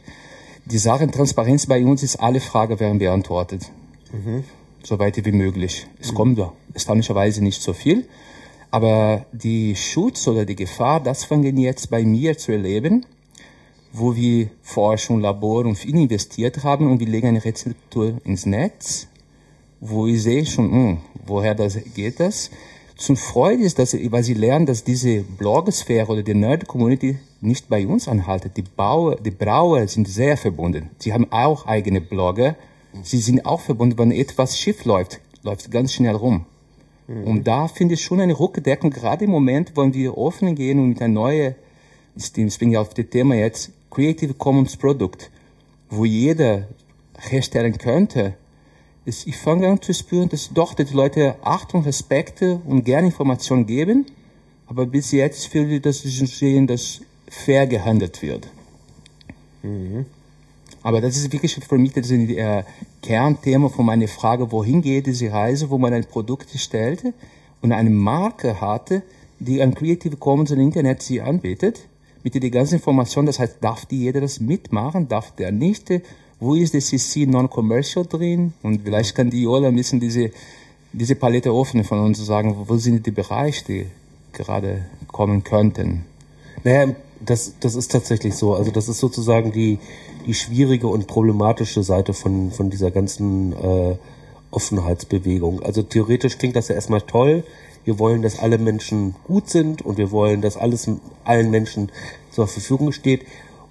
Die Sache Transparenz bei uns ist, alle Fragen werden beantwortet. So weit wie möglich. Es kommt da erstaunlicherweise nicht so viel. Aber die Schutz oder die Gefahr, das fangen jetzt bei mir zu erleben, wo wir Forschung, Labor und viel investiert haben und wir legen eine Rezeptur ins Netz, wo ich sehe schon, hm, woher das geht das. Zum Freude ist, dass, weil sie lernen, dass diese Blogosphäre oder die Nerd-Community nicht bei uns anhaltet. Die Bauer, die Brauer sind sehr verbunden. Sie haben auch eigene Blogger. Sie sind auch verbunden, wenn etwas schief läuft, läuft ganz schnell rum. Und da finde ich schon eine Rückdeckung, gerade im Moment, wenn wir offen gehen und mit einem neuen, ich ja auf das Thema jetzt, Creative Commons Produkt, wo jeder herstellen könnte, ist, ich fange an zu spüren, dass doch die Leute Achtung, Respekte und gerne Informationen geben, aber bis jetzt fühle ich, dass sie sehen, dass fair gehandelt wird. Aber das ist wirklich für mich das äh, Kernthema von meiner Frage, wohin geht diese Reise, wo man ein Produkt stellte und eine Marke hatte, die an Creative Commons im Internet sie anbietet, mit der die ganze Information, das heißt, darf die jeder das mitmachen, darf der nicht, wo ist der CC Non-Commercial drin und vielleicht kann die Jola ein bisschen diese, diese Palette öffnen von uns und sagen, wo sind die Bereiche, die gerade kommen könnten. Naja, das, das ist tatsächlich so. Also das ist sozusagen die, die schwierige und problematische Seite von, von dieser ganzen äh, Offenheitsbewegung. Also theoretisch klingt das ja erstmal toll. Wir wollen, dass alle Menschen gut sind und wir wollen, dass alles allen Menschen zur Verfügung steht.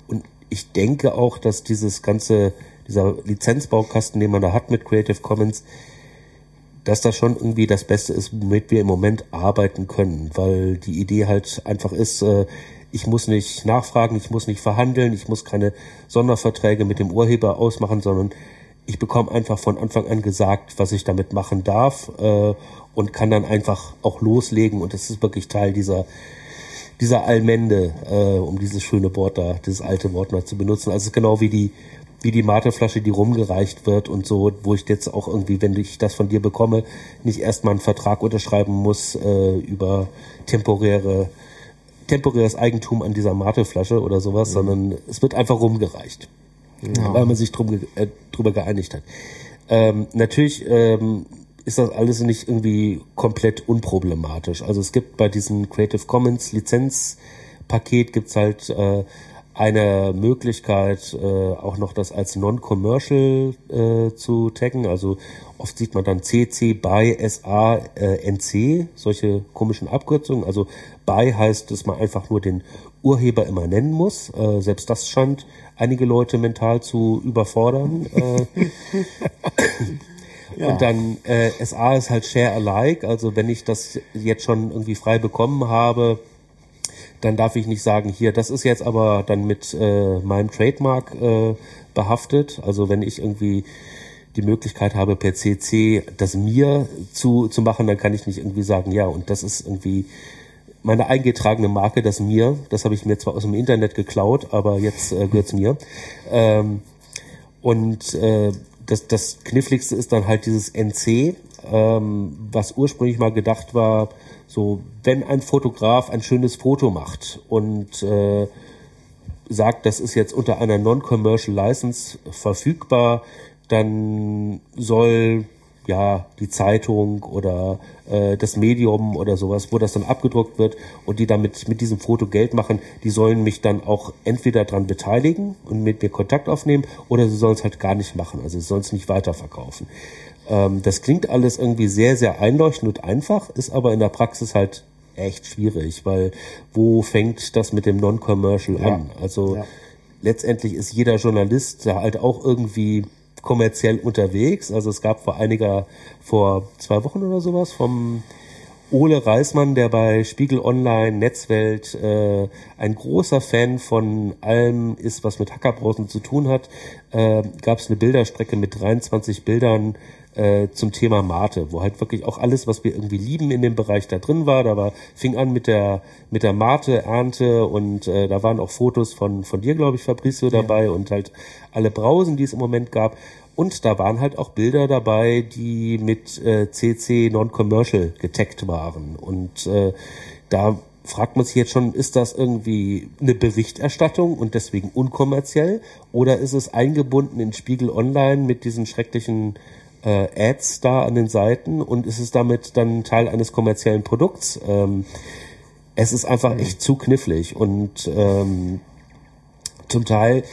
Und ich denke auch, dass dieses ganze, dieser Lizenzbaukasten, den man da hat mit Creative Commons, dass das schon irgendwie das Beste ist, womit wir im Moment arbeiten können, weil die Idee halt einfach ist, äh, ich muss nicht nachfragen, ich muss nicht verhandeln, ich muss keine Sonderverträge mit dem Urheber ausmachen, sondern ich bekomme einfach von Anfang an gesagt, was ich damit machen darf äh, und kann dann einfach auch loslegen und das ist wirklich Teil dieser dieser Allmende, äh, um dieses schöne Wort da, dieses alte Wort noch zu benutzen. Also genau wie die wie die Mateflasche, die rumgereicht wird und so, wo ich jetzt auch irgendwie, wenn ich das von dir bekomme, nicht erstmal einen Vertrag unterschreiben muss äh, über temporäre temporäres Eigentum an dieser Mateflasche oder sowas, mhm. sondern es wird einfach rumgereicht, ja. weil man sich drum, äh, drüber geeinigt hat. Ähm, natürlich ähm, ist das alles nicht irgendwie komplett unproblematisch. Also es gibt bei diesem Creative Commons Lizenzpaket gibt's halt äh, eine Möglichkeit, äh, auch noch das als Non-Commercial äh, zu taggen. Also oft sieht man dann CC, BY, SA, äh, NC, solche komischen Abkürzungen. Also BY heißt, dass man einfach nur den Urheber immer nennen muss. Äh, selbst das scheint einige Leute mental zu überfordern. Äh, <laughs> ja. Und dann äh, SA ist halt Share Alike. Also wenn ich das jetzt schon irgendwie frei bekommen habe, dann darf ich nicht sagen, hier, das ist jetzt aber dann mit äh, meinem Trademark äh, behaftet. Also wenn ich irgendwie die Möglichkeit habe, per CC das mir zu, zu machen, dann kann ich nicht irgendwie sagen, ja, und das ist irgendwie meine eingetragene Marke, das mir, das habe ich mir zwar aus dem Internet geklaut, aber jetzt äh, gehört's mir. Ähm, und äh, das, das Kniffligste ist dann halt dieses NC, ähm, was ursprünglich mal gedacht war, so, wenn ein Fotograf ein schönes Foto macht und äh, sagt, das ist jetzt unter einer Non-Commercial License verfügbar, dann soll ja die Zeitung oder äh, das Medium oder sowas, wo das dann abgedruckt wird und die damit mit diesem Foto Geld machen, die sollen mich dann auch entweder dran beteiligen und mit mir Kontakt aufnehmen oder sie sollen es halt gar nicht machen, also sie sollen es nicht weiterverkaufen. Ähm, das klingt alles irgendwie sehr, sehr einleuchtend und einfach, ist aber in der Praxis halt echt schwierig, weil wo fängt das mit dem Non-Commercial ja. an? Also ja. letztendlich ist jeder Journalist da halt auch irgendwie kommerziell unterwegs. Also es gab vor einiger, vor zwei Wochen oder sowas vom Ole Reismann, der bei Spiegel Online, Netzwelt äh, ein großer Fan von allem ist, was mit Hackerbrausen zu tun hat, äh, gab es eine Bilderstrecke mit 23 Bildern äh, zum Thema Mate, wo halt wirklich auch alles, was wir irgendwie lieben in dem Bereich da drin war. Da war fing an mit der mit der Mate Ernte und äh, da waren auch Fotos von von dir, glaube ich, Fabrizio dabei ja. und halt alle Brausen, die es im Moment gab. Und da waren halt auch Bilder dabei, die mit äh, CC Non-Commercial getaggt waren. Und äh, da fragt man sich jetzt schon, ist das irgendwie eine Berichterstattung und deswegen unkommerziell? Oder ist es eingebunden in Spiegel Online mit diesen schrecklichen äh, Ads da an den Seiten und ist es damit dann Teil eines kommerziellen Produkts. Ähm, es ist einfach mhm. echt zu knifflig und ähm, zum Teil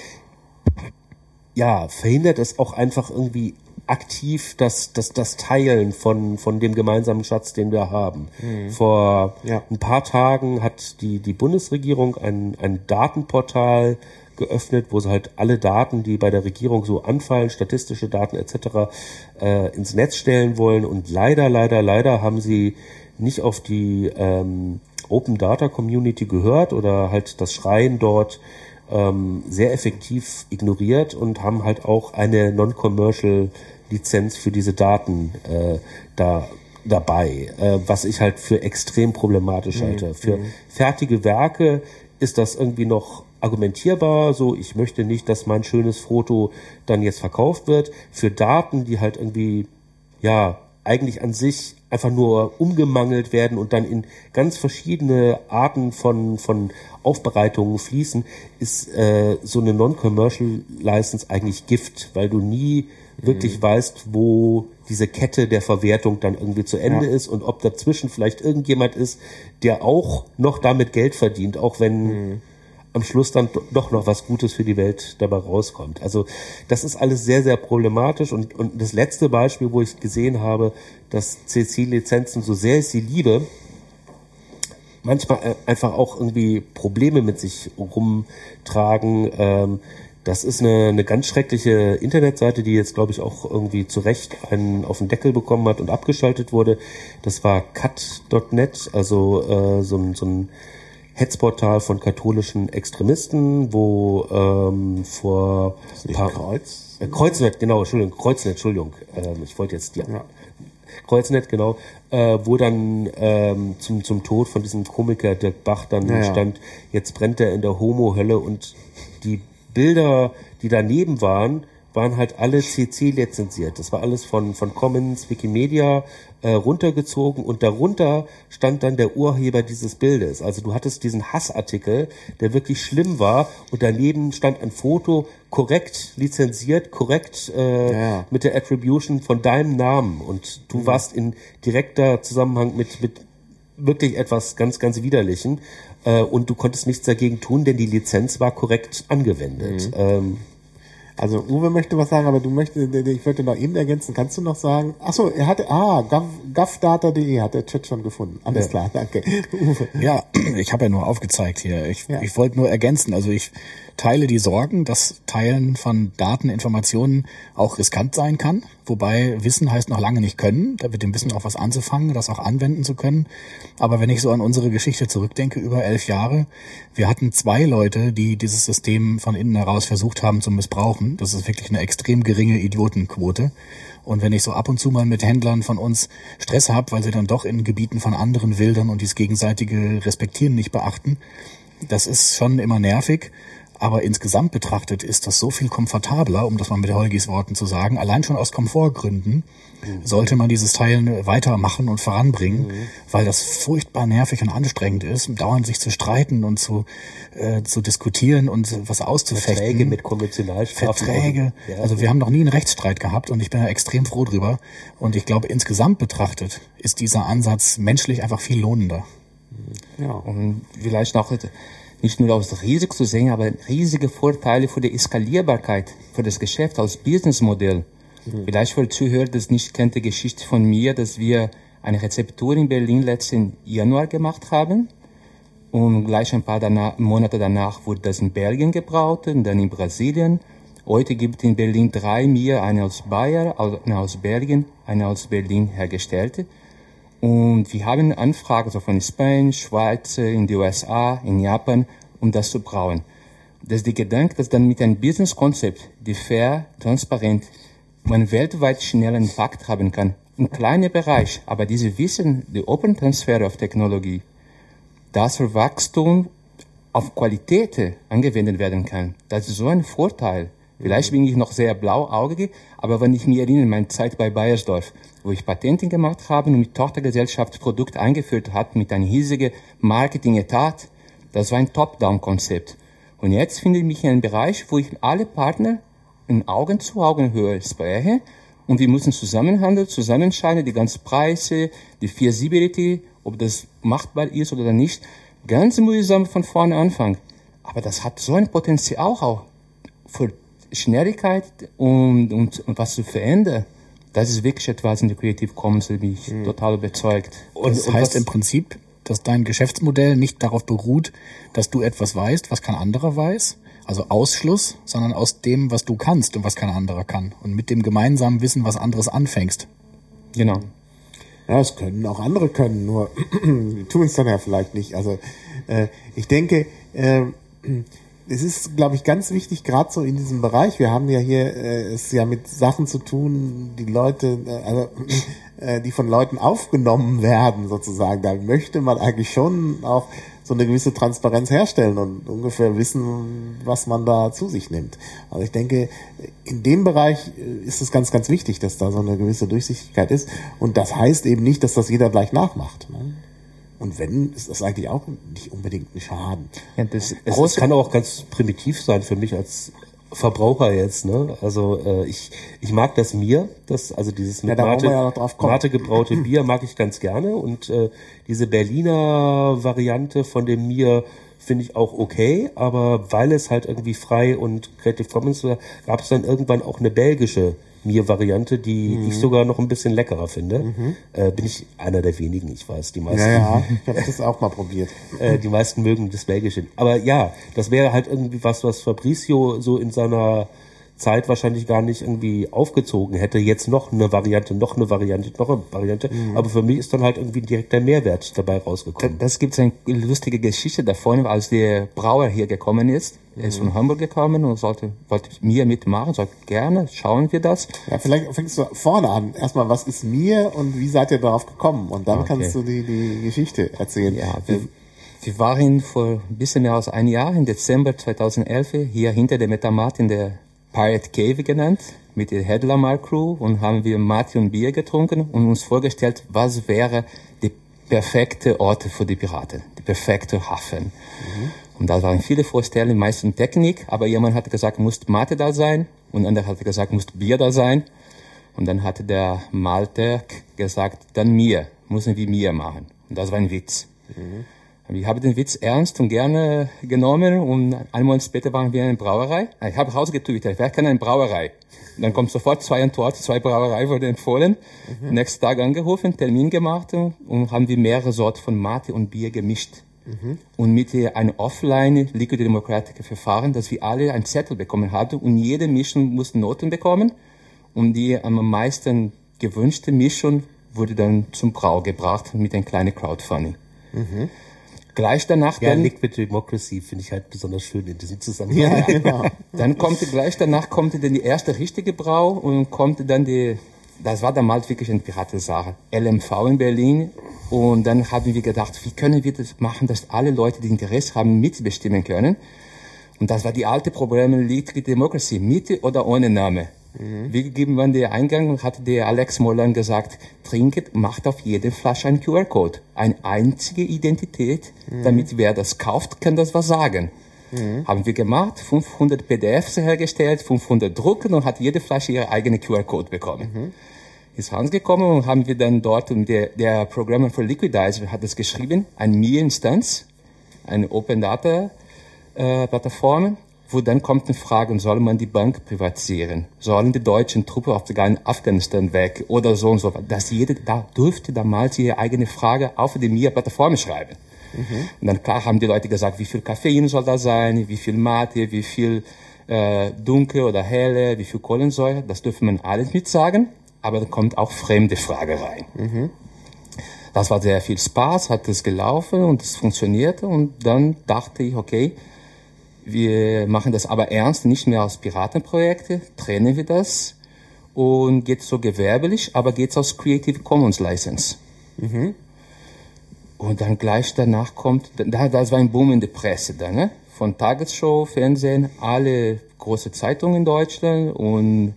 ja verhindert es auch einfach irgendwie aktiv das, das, das Teilen von, von dem gemeinsamen Schatz, den wir haben. Mhm. Vor ja. ein paar Tagen hat die, die Bundesregierung ein, ein Datenportal geöffnet, wo sie halt alle Daten, die bei der Regierung so anfallen, statistische Daten etc., äh, ins Netz stellen wollen. Und leider, leider, leider haben sie nicht auf die ähm, Open Data Community gehört oder halt das Schreien dort ähm, sehr effektiv ignoriert und haben halt auch eine Non-Commercial Lizenz für diese Daten äh, da dabei, äh, was ich halt für extrem problematisch mhm. halte. Für mhm. fertige Werke ist das irgendwie noch argumentierbar, so ich möchte nicht, dass mein schönes Foto dann jetzt verkauft wird. Für Daten, die halt irgendwie, ja, eigentlich an sich einfach nur umgemangelt werden und dann in ganz verschiedene Arten von, von Aufbereitungen fließen, ist äh, so eine Non-Commercial License eigentlich Gift, weil du nie mhm. wirklich weißt, wo diese Kette der Verwertung dann irgendwie zu Ende ja. ist und ob dazwischen vielleicht irgendjemand ist, der auch noch damit Geld verdient, auch wenn mhm am Schluss dann doch noch was Gutes für die Welt dabei rauskommt. Also das ist alles sehr, sehr problematisch. Und, und das letzte Beispiel, wo ich gesehen habe, dass CC-Lizenzen, so sehr ich sie liebe, manchmal äh, einfach auch irgendwie Probleme mit sich rumtragen. Ähm, das ist eine, eine ganz schreckliche Internetseite, die jetzt, glaube ich, auch irgendwie zu Recht einen auf den Deckel bekommen hat und abgeschaltet wurde. Das war cut.net, also äh, so so ein Hetzportal von katholischen Extremisten, wo ähm, vor paar- Kreuz? äh, Kreuznet, genau, Entschuldigung, Kreuznet, Entschuldigung. Ähm, ich wollte jetzt, ja. Kreuznet, genau, äh, wo dann ähm, zum, zum Tod von diesem Komiker Dirk Bach dann Ja, ja. stand, jetzt brennt er in der Homo-Hölle und die Bilder, die daneben waren, waren halt alle CC lizenziert. Das war alles von, von Commons, Wikimedia äh, runtergezogen und darunter stand dann der Urheber dieses Bildes. Also du hattest diesen Hassartikel, der wirklich schlimm war und daneben stand ein Foto korrekt lizenziert, korrekt äh, Ja. mit der Attribution von deinem Namen und du warst in direkter Zusammenhang mit, mit wirklich etwas ganz, ganz Widerlichen äh, und du konntest nichts dagegen tun, denn die Lizenz war korrekt angewendet. Ähm, Also Uwe möchte was sagen, aber du möchtest, ich wollte noch eben ergänzen, kannst du noch sagen? Achso, er hatte, ah, govdata.de hat der Chat schon gefunden. Alles Ja. klar, danke. Uwe. Ja, <clears throat> ich habe ja nur aufgezeigt hier. Ich, Ja. ich wollte nur ergänzen. Also ich teile die Sorgen, dass Teilen von Daten, Informationen auch riskant sein kann. Wobei Wissen heißt noch lange nicht können. Da wird dem Wissen auch was anzufangen, das auch anwenden zu können. Aber wenn ich so an unsere Geschichte zurückdenke, über elf Jahre, wir hatten zwei Leute, die dieses System von innen heraus versucht haben zu missbrauchen. Das ist wirklich eine extrem geringe Idiotenquote. Und wenn ich so ab und zu mal mit Händlern von uns Stress habe, weil sie dann doch in Gebieten von anderen wildern und dies gegenseitige Respektieren nicht beachten, das ist schon immer nervig. Aber insgesamt betrachtet ist das so viel komfortabler, um das mal mit Holgis Worten zu sagen, allein schon aus Komfortgründen sollte man dieses Teilen weitermachen und voranbringen, weil das furchtbar nervig und anstrengend ist, dauernd sich zu streiten und zu, äh, zu diskutieren und was auszufechten. Verträge mit Konventionalstrafen. Verträge. Ja. Also wir haben noch nie einen Rechtsstreit gehabt und ich bin da extrem froh drüber. Und ich glaube, insgesamt betrachtet ist dieser Ansatz menschlich einfach viel lohnender. Ja. Und vielleicht noch nicht nur aus Risiko zu sehen, aber riesige Vorteile für die Skalierbarkeit, für das Geschäft als Businessmodell. Vielleicht für Zuhörer, das nicht kennt, die Geschichte von mir, dass wir eine Rezeptur in Berlin letzten Januar gemacht haben. Und gleich ein paar danach, Monate danach wurde das in Belgien gebraut und dann in Brasilien. Heute gibt es in Berlin drei Bier, eine aus Bayer, eine aus Belgien, eine aus Berlin hergestellte. Und wir haben Anfragen so von Spanien, Schweiz, in die USA, in Japan, um das zu brauen. Das ist der Gedanke, dass dann mit einem Business-Konzept, die fair, transparent, man weltweit schnell einen Impact haben kann. Ein kleiner Bereich, aber diese Wissen, die Open Transfer of Technologie, das für Wachstum auf Qualität angewendet werden kann. Das ist so ein Vorteil. Vielleicht bin ich noch sehr blauäugig, aber wenn ich mir erinnere, meine Zeit bei Bayersdorf, wo ich Patente gemacht habe und mit Tochtergesellschaft Produkt eingeführt hat mit einem riesigen Marketing-Etat, das war ein Top-Down-Konzept. Und jetzt finde ich mich in einem Bereich, wo ich alle Partner in Augen zu Augenhöhe spreche und wir müssen zusammenhandeln, zusammenscheiden, die ganzen Preise, die Feasibility, ob das machbar ist oder nicht. Ganz mühsam von vorne anfangen. Aber das hat so ein Potenzial auch für Schnelligkeit und, und, und was zu verändern. Das ist wirklich etwas in der Creative Commons, da bin ich total überzeugt. Und, Das und heißt was- im Prinzip, dass dein Geschäftsmodell nicht darauf beruht, dass du etwas weißt, was kein anderer weiß, also Ausschluss, sondern aus dem, was du kannst und was kein anderer kann. Und mit dem gemeinsamen Wissen, was anderes anfängst. Genau. Ja, es können auch andere können, nur <clears throat> tun es dann ja vielleicht nicht. Also äh, ich denke, äh, es ist, glaube ich, ganz wichtig, gerade so in diesem Bereich. Wir haben ja hier äh, es ja mit Sachen zu tun, die Leute, äh, also, <clears throat> äh, die von Leuten aufgenommen werden, sozusagen. Da möchte man eigentlich schon auch so eine gewisse Transparenz herstellen und ungefähr wissen, was man da zu sich nimmt. Also ich denke, in dem Bereich äh, ist es ganz, ganz wichtig, dass da so eine gewisse Durchsichtigkeit ist. Und das heißt eben nicht, dass das jeder gleich nachmacht. Ne? Und wenn, ist das eigentlich auch nicht unbedingt ein Schaden. Ja, das, Es, es kann auch ganz primitiv sein für mich als Verbraucher jetzt, ne? Also äh, ich, ich mag das Bier, das also dieses Ja, mit wollen Mate, ja. Mate gebraute <clears throat> Bier mag ich ganz gerne und äh, diese Berliner Variante von dem Bier finde ich auch okay, aber weil es halt irgendwie frei und Creative Commons war, gab es dann irgendwann auch eine belgische Mir-Variante, die Mhm. ich sogar noch ein bisschen leckerer finde. Äh, bin ich einer der wenigen, ich weiß, die meisten. Ja, ja, ich habe <laughs> das auch mal probiert. Äh, die meisten mögen das Belgische. Aber ja, das wäre halt irgendwie was, was Fabricio so in seiner Zeit wahrscheinlich gar nicht irgendwie aufgezogen hätte. Jetzt noch eine Variante, noch eine Variante, noch eine Variante. Mhm. Aber für mich ist dann halt irgendwie direkt der Mehrwert dabei rausgekommen. Das gibt eine lustige Geschichte davon, als der Brauer hier gekommen ist. Er ist von Hamburg gekommen und sollte, wollte mir mitmachen, sagt gerne, schauen wir das. Ja, vielleicht fängst du vorne an. Erstmal, was ist mir und wie seid ihr darauf gekommen? Und dann Okay. kannst du die, die Geschichte erzählen. Ja, wir, wir waren vor ein bisschen mehr als ein Jahr, im Dezember 2011, hier hinter der Metamat in der Pirate Cave genannt, mit der Headlamar Crew und haben wir Mate und Bier getrunken und uns vorgestellt, was wäre die perfekte Orte für die Piraten, die perfekte Hafen. Und da waren viele Vorstellungen, meistens Technik, aber jemand hatte gesagt, muss Mate da sein und andere hatte gesagt, muss Bier da sein. Und dann hatte der Malte gesagt, dann mir, müssen wir mir machen. Und das war ein Witz. Ich habe den Witz ernst und gerne genommen und einen Monat später waren wir in einer Brauerei. Ich habe rausgetwittert, wer kann eine Brauerei? Und dann kommt sofort zwei Antworten, zwei Brauerei wurde empfohlen. Nächsten Tag angerufen, Termin gemacht und haben wir mehrere Sorten von Mate und Bier gemischt. Und mit einem offline Liquid Democratic Verfahren, dass wir alle einen Zettel bekommen hatten und jede Mischung musste Noten bekommen und die am meisten gewünschte Mischung wurde dann zum Brau gebracht mit einem kleinen Crowdfunding. Gleich danach Ja, dann, Liquid Democracy finde ich halt besonders schön in diesem Zusammenhang. Ja, <laughs> genau. dann kommt gleich danach kommt dann die erste richtige Brau und kommt dann die, das war damals wirklich eine Piratensache, LMV in Berlin und dann haben wir gedacht, wie können wir das machen, dass alle Leute, die Interesse haben, mitbestimmen können. Und das war die alte Probleme Liquid Democracy, mit oder ohne Name. Wie gegeben waren der Eingang und hat der Alex Mollern gesagt, trinket, macht auf jede Flasche einen QR-Code. Eine einzige Identität, damit wer das kauft, kann das was sagen. Haben wir gemacht, 500 PDFs hergestellt, 500 Drucken und hat jede Flasche ihre eigene QR-Code bekommen. Ist rausgekommen und haben wir dann dort, und der, der Programmer für Liquidizer hat das geschrieben, ein Mir-Instanz, eine Open Data äh, wo dann kommt eine Frage, soll man die Bank privatisieren? Sollen die deutschen Truppen auf in Afghanistan weg oder so und so? Dass jede da dürfte damals ihre eigene Frage auf die Mir-Plattform schreiben. Und dann klar haben die Leute gesagt, wie viel Koffein soll da sein, wie viel Mate, wie viel äh, dunkel oder helle, wie viel Kohlensäure, das dürfte man alles mit sagen, aber da kommt auch fremde Frage rein. Das war sehr viel Spaß, hat es gelaufen und es funktionierte und dann dachte ich, okay, wir machen das aber ernst, nicht mehr als Piratenprojekte, trennen wir das und geht so gewerblich, aber geht's aus Creative Commons License. Und dann gleich danach kommt, da, das war ein Boom in der Presse dann, ne? Von Tagesshow, Fernsehen, alle große Zeitungen in Deutschland und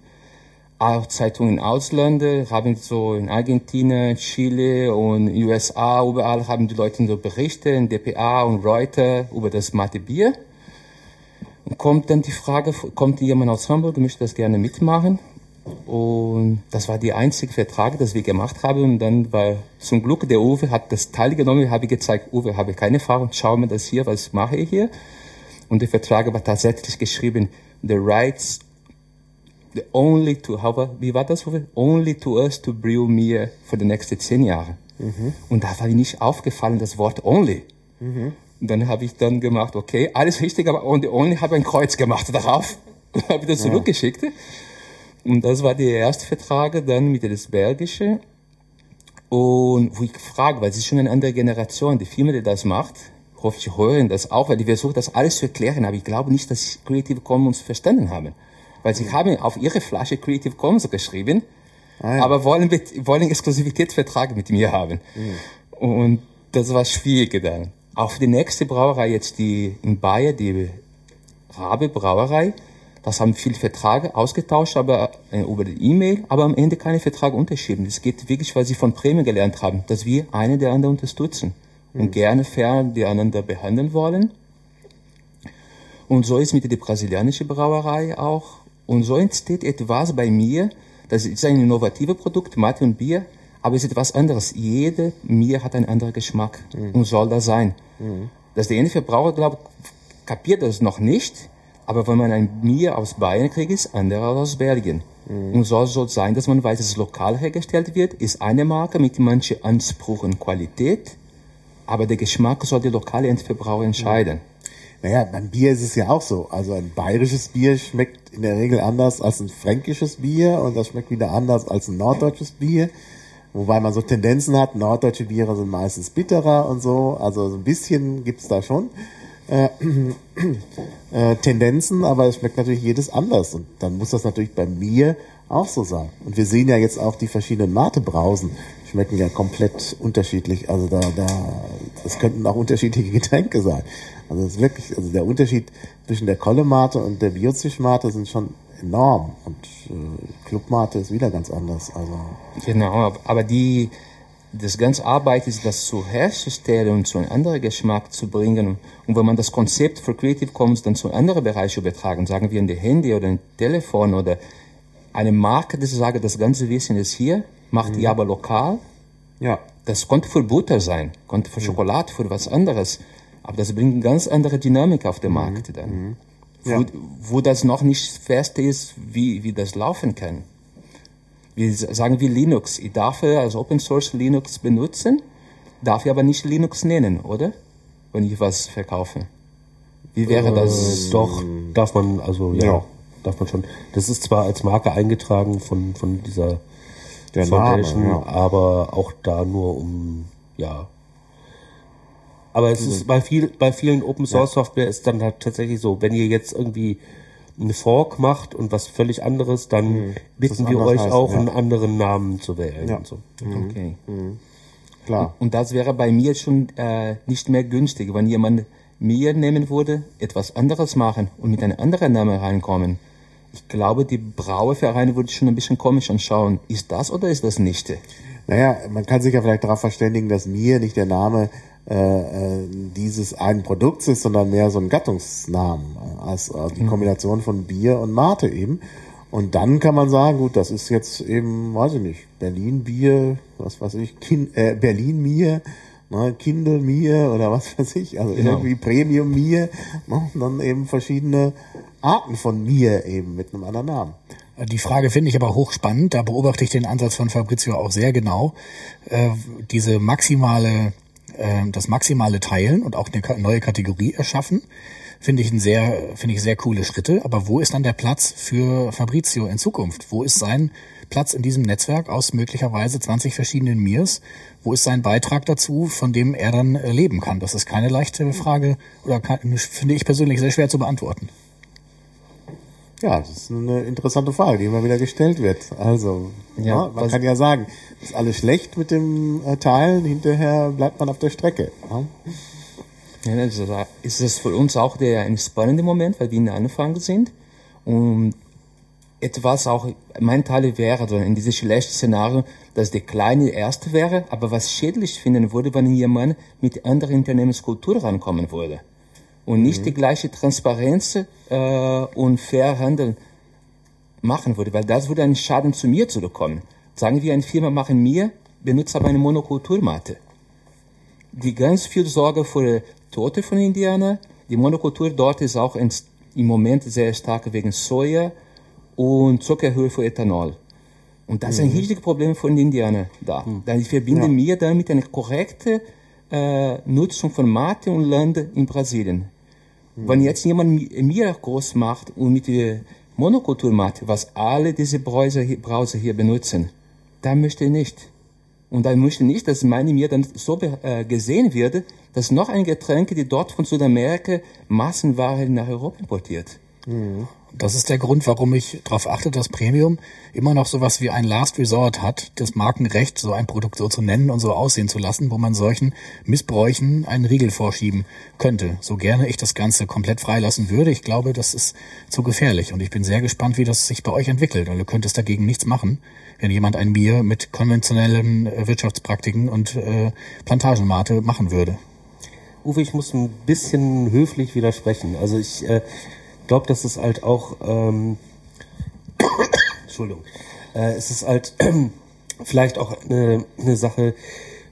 auch Zeitungen im Ausland, haben so in Argentinien, Chile und USA, überall haben die Leute so Berichte in DPA und Reuters über das Mate Bier. Und kommt dann die Frage, kommt jemand aus Hamburg, möchte das gerne mitmachen? Und das war die einzige Vertrag, das wir gemacht haben. Und dann war zum Glück der Uwe hat das teilgenommen, habe ich gezeigt, Uwe, habe keine Erfahrung, schau mir das hier, was mache ich hier? Und der Vertrag war tatsächlich geschrieben, the rights the only to, how, wie war das? Uwe? Only to us to brew mir für die nächsten zehn Jahre. Und da war mir nicht aufgefallen, das Wort only. Und dann habe ich dann gemacht, okay, alles richtig, aber only, only habe ein Kreuz gemacht darauf. <laughs> Und habe das zurückgeschickt. Und das war der erste Vertrag, dann mit das Belgische. Und wo ich frage, weil es ist schon eine andere Generation, die Firma, die das macht, hoffe ich hören das auch, weil die versucht das alles zu erklären, aber ich glaube nicht, dass sie Creative Commons verstanden haben. Weil sie haben auf ihre Flasche Creative Commons geschrieben, aber wollen, wollen Exklusivitätsvertrag mit mir haben. Und das war schwierig dann. Auf die nächste Brauerei jetzt, die in Bayern, die Rabe Brauerei, das haben viele Verträge ausgetauscht, aber äh, über die E-Mail, aber am Ende keine Verträge unterschrieben. Das geht wirklich, weil sie von Prämien gelernt haben, dass wir eine der anderen unterstützen und gerne fair die einander behandeln wollen. Und so ist mit der brasilianischen Brauerei auch. Und so entsteht etwas bei mir, das ist ein innovatives Produkt, Mate und Bier, aber es ist etwas anderes. Jede Bier hat einen anderen Geschmack und soll das sein. Dass der eine Verbraucher, glaube ich, kapiert das noch nicht, aber wenn man ein Bier aus Bayern kriegt, ist andere aus Belgien. Und soll so sein, dass man weiß, dass es lokal hergestellt wird, ist eine Marke mit manchen Ansprüchen Qualität, aber der Geschmack soll der lokale Endverbraucher entscheiden. Naja, beim Bier ist es ja auch so. Also ein bayerisches Bier schmeckt in der Regel anders als ein fränkisches Bier und das schmeckt wieder anders als ein norddeutsches Bier. Wobei man so Tendenzen hat, norddeutsche Biere sind meistens bitterer und so. Also so ein bisschen gibt's da schon äh, <clears throat> äh, Tendenzen, aber es schmeckt natürlich jedes anders. Und dann muss das natürlich bei mir auch so sein. Und wir sehen ja jetzt auch die verschiedenen Mate-Brausen schmecken ja komplett unterschiedlich. Also da, da, das könnten auch unterschiedliche <laughs> Getränke sein. Also das ist wirklich, also der Unterschied zwischen der Kolle-Mate und der Biozisch-Mate sind schon enorm. Und äh, Club-Mate ist wieder ganz anders. Also Genau, aber die, das ganze Arbeit ist, das zu herzustellen und zu einem anderen Geschmack zu bringen. Und wenn man das Konzept für Creative Commons dann zu anderen Bereichen übertragen, sagen wir in die Handy oder ein Telefon oder eine Marke, die sagt, das ganze Wissen ist hier, macht die aber lokal. ja, Das konnte für Butter sein, konnte für Schokolade, für was anderes. Aber das bringt eine ganz andere Dynamik auf den Markt dann. Wo, wo das noch nicht fest ist, wie, wie das laufen kann. Wir sagen wie Linux. Ich darf als Open Source Linux benutzen, darf ich aber nicht Linux nennen, oder? Wenn ich was verkaufe. Wie wäre das? Doch, darf man, also ja, Ja. darf man schon. Das ist zwar als Marke eingetragen von, von dieser Der Name, Foundation, ja. aber auch da nur um, ja. Aber es ist bei viel, bei vielen Open Source Software ist dann halt tatsächlich so, wenn ihr jetzt irgendwie eine Fork macht und was völlig anderes, dann bitten Das wir euch heißt, auch ja. einen anderen Namen zu wählen Ja. und so. Okay. klar. Und das wäre bei mir schon äh, nicht mehr günstig, wenn jemand mir nehmen würde, etwas anderes machen und mit einem anderen Namen reinkommen. Ich glaube, die Brauevereine würde schon ein bisschen komisch anschauen. Ist das oder ist das nicht? Naja, man kann sich ja vielleicht darauf verständigen, dass mir nicht der Name äh, äh, dieses einen Produkts ist, sondern mehr so ein Gattungsnamen, äh, als äh, die Kombination von Bier und Mate eben. Und dann kann man sagen, gut, das ist jetzt eben, weiß ich nicht, Berlin Bier, was weiß ich, Kin äh, Berlin Bier, ne, Kindle Bier oder was <laughs> weiß ich, also Genau. irgendwie Premium Bier, ne, und dann eben verschiedene Arten von Bier eben mit einem anderen Namen. Die Frage finde ich aber hochspannend. Da beobachte ich den Ansatz von Fabrizio auch sehr genau. Äh, diese maximale, äh, das maximale Teilen und auch eine neue Kategorie erschaffen, finde ich ein sehr, finde ich sehr coole Schritte. Aber wo ist dann der Platz für Fabrizio in Zukunft? Wo ist sein Platz in diesem Netzwerk aus möglicherweise 20 verschiedenen Mirs? Wo ist sein Beitrag dazu, von dem er dann äh, leben kann? Das ist keine leichte Frage oder kann, finde ich persönlich sehr schwer zu beantworten. Ja, das ist eine interessante Frage, die immer wieder gestellt wird. Also, Ja, ja, man was- kann ja sagen, ist alles schlecht mit dem äh, Teilen, hinterher bleibt man auf der Strecke. Ja? Ja, also da ist es für uns auch der ein spannender Moment, weil wir in der Anfang sind. Und etwas auch, mein Teil wäre so in diesem schlechten Szenario, dass der Kleine Erste wäre, aber was schädlich finden würde, wenn jemand mit anderer Unternehmenskultur rankommen würde. Und nicht die gleiche Transparenz äh, und fair Handel machen würde, weil das würde einen Schaden zu mir zukommen. Sagen wir, eine Firma machen mir, benutzt aber eine Monokulturmatte die ganz viel Sorge für Tote von Indianern. Die Monokultur dort ist auch in, im Moment sehr stark wegen Soja und Zuckerhöhe für Ethanol. Und das ist ein riesiges Problem von Indianern da. Dann ich verbinde mir damit eine korrekte äh, Nutzung von Mate und Land in Brasilien. Wenn jetzt jemand mi- mir groß macht und mit der Monokulturmate, was alle diese Browser hier, Browser hier benutzen, dann möchte ich nicht. Und dann möchte ich nicht, dass meine mir dann so äh, gesehen wird, dass noch ein Getränk, die dort von Südamerika Massenware nach Europa importiert. Das ist der Grund, warum ich darauf achte, dass Premium immer noch sowas wie ein Last Resort hat, das Markenrecht, so ein Produkt so zu nennen und so aussehen zu lassen, wo man solchen Missbräuchen einen Riegel vorschieben könnte. So gerne ich das Ganze komplett freilassen würde, ich glaube, das ist zu gefährlich. Und ich bin sehr gespannt, wie das sich bei euch entwickelt. Und du könntest dagegen nichts machen, wenn jemand ein Bier mit konventionellen äh, Wirtschaftspraktiken und äh, Plantagenmate machen würde. Uwe, ich muss ein bisschen höflich widersprechen. Also ich äh, glaube, dass es halt auch, ähm, <coughs> Entschuldigung, äh, es ist halt <coughs> vielleicht auch eine, eine Sache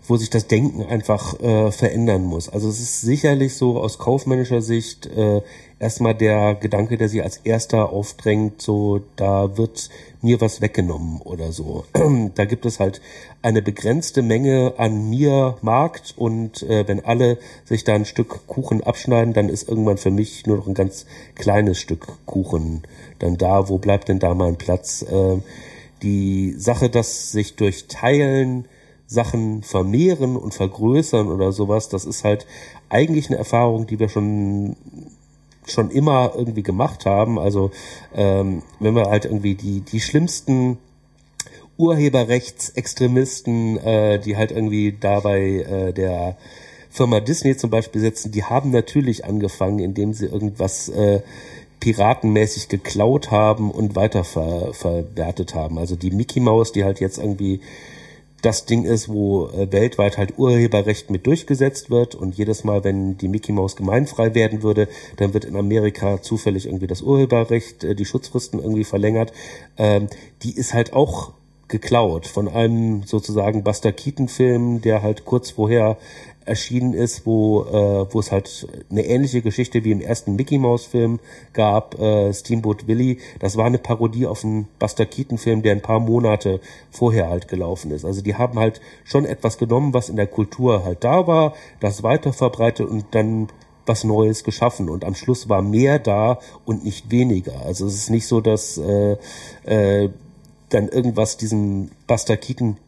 wo sich das Denken einfach äh, verändern muss. Also es ist sicherlich so aus kaufmännischer Sicht äh, erstmal der Gedanke, der sich als erster aufdrängt, so da wird mir was weggenommen oder so. <clears throat> da gibt es halt eine begrenzte Menge an mir Markt und äh, wenn alle sich da ein Stück Kuchen abschneiden, dann ist irgendwann für mich nur noch ein ganz kleines Stück Kuchen dann da. Wo bleibt denn da mein Platz? Äh, die Sache, dass sich durch Teilen Sachen vermehren und vergrößern oder sowas, das ist halt eigentlich eine Erfahrung, die wir schon schon immer irgendwie gemacht haben. Also ähm, wenn wir halt irgendwie die die schlimmsten Urheberrechtsextremisten, äh, die halt irgendwie dabei äh, der Firma Disney zum Beispiel sitzen, die haben natürlich angefangen, indem sie irgendwas äh, piratenmäßig geklaut haben und weiter ver verwertet haben. Also die Mickey Mouse, die halt jetzt irgendwie das Ding ist, wo äh, weltweit halt Urheberrecht mit durchgesetzt wird und jedes Mal, wenn die Mickey Mouse gemeinfrei werden würde, dann wird in Amerika zufällig irgendwie das Urheberrecht, äh, die Schutzfristen irgendwie verlängert. Ähm, die ist halt auch geklaut von einem sozusagen Buster Keaton Film, der halt kurz vorher erschienen ist, wo, äh, wo es halt eine ähnliche Geschichte wie im ersten Mickey Mouse Film gab, äh, Steamboat Willie. Das war eine Parodie auf einen Buster Keaton Film, der ein paar Monate vorher halt gelaufen ist. Also die haben halt schon etwas genommen, was in der Kultur halt da war, das weiter verbreitet und dann was Neues geschaffen und am Schluss war mehr da und nicht weniger. Also es ist nicht so, dass äh, äh, dann irgendwas diesem Buster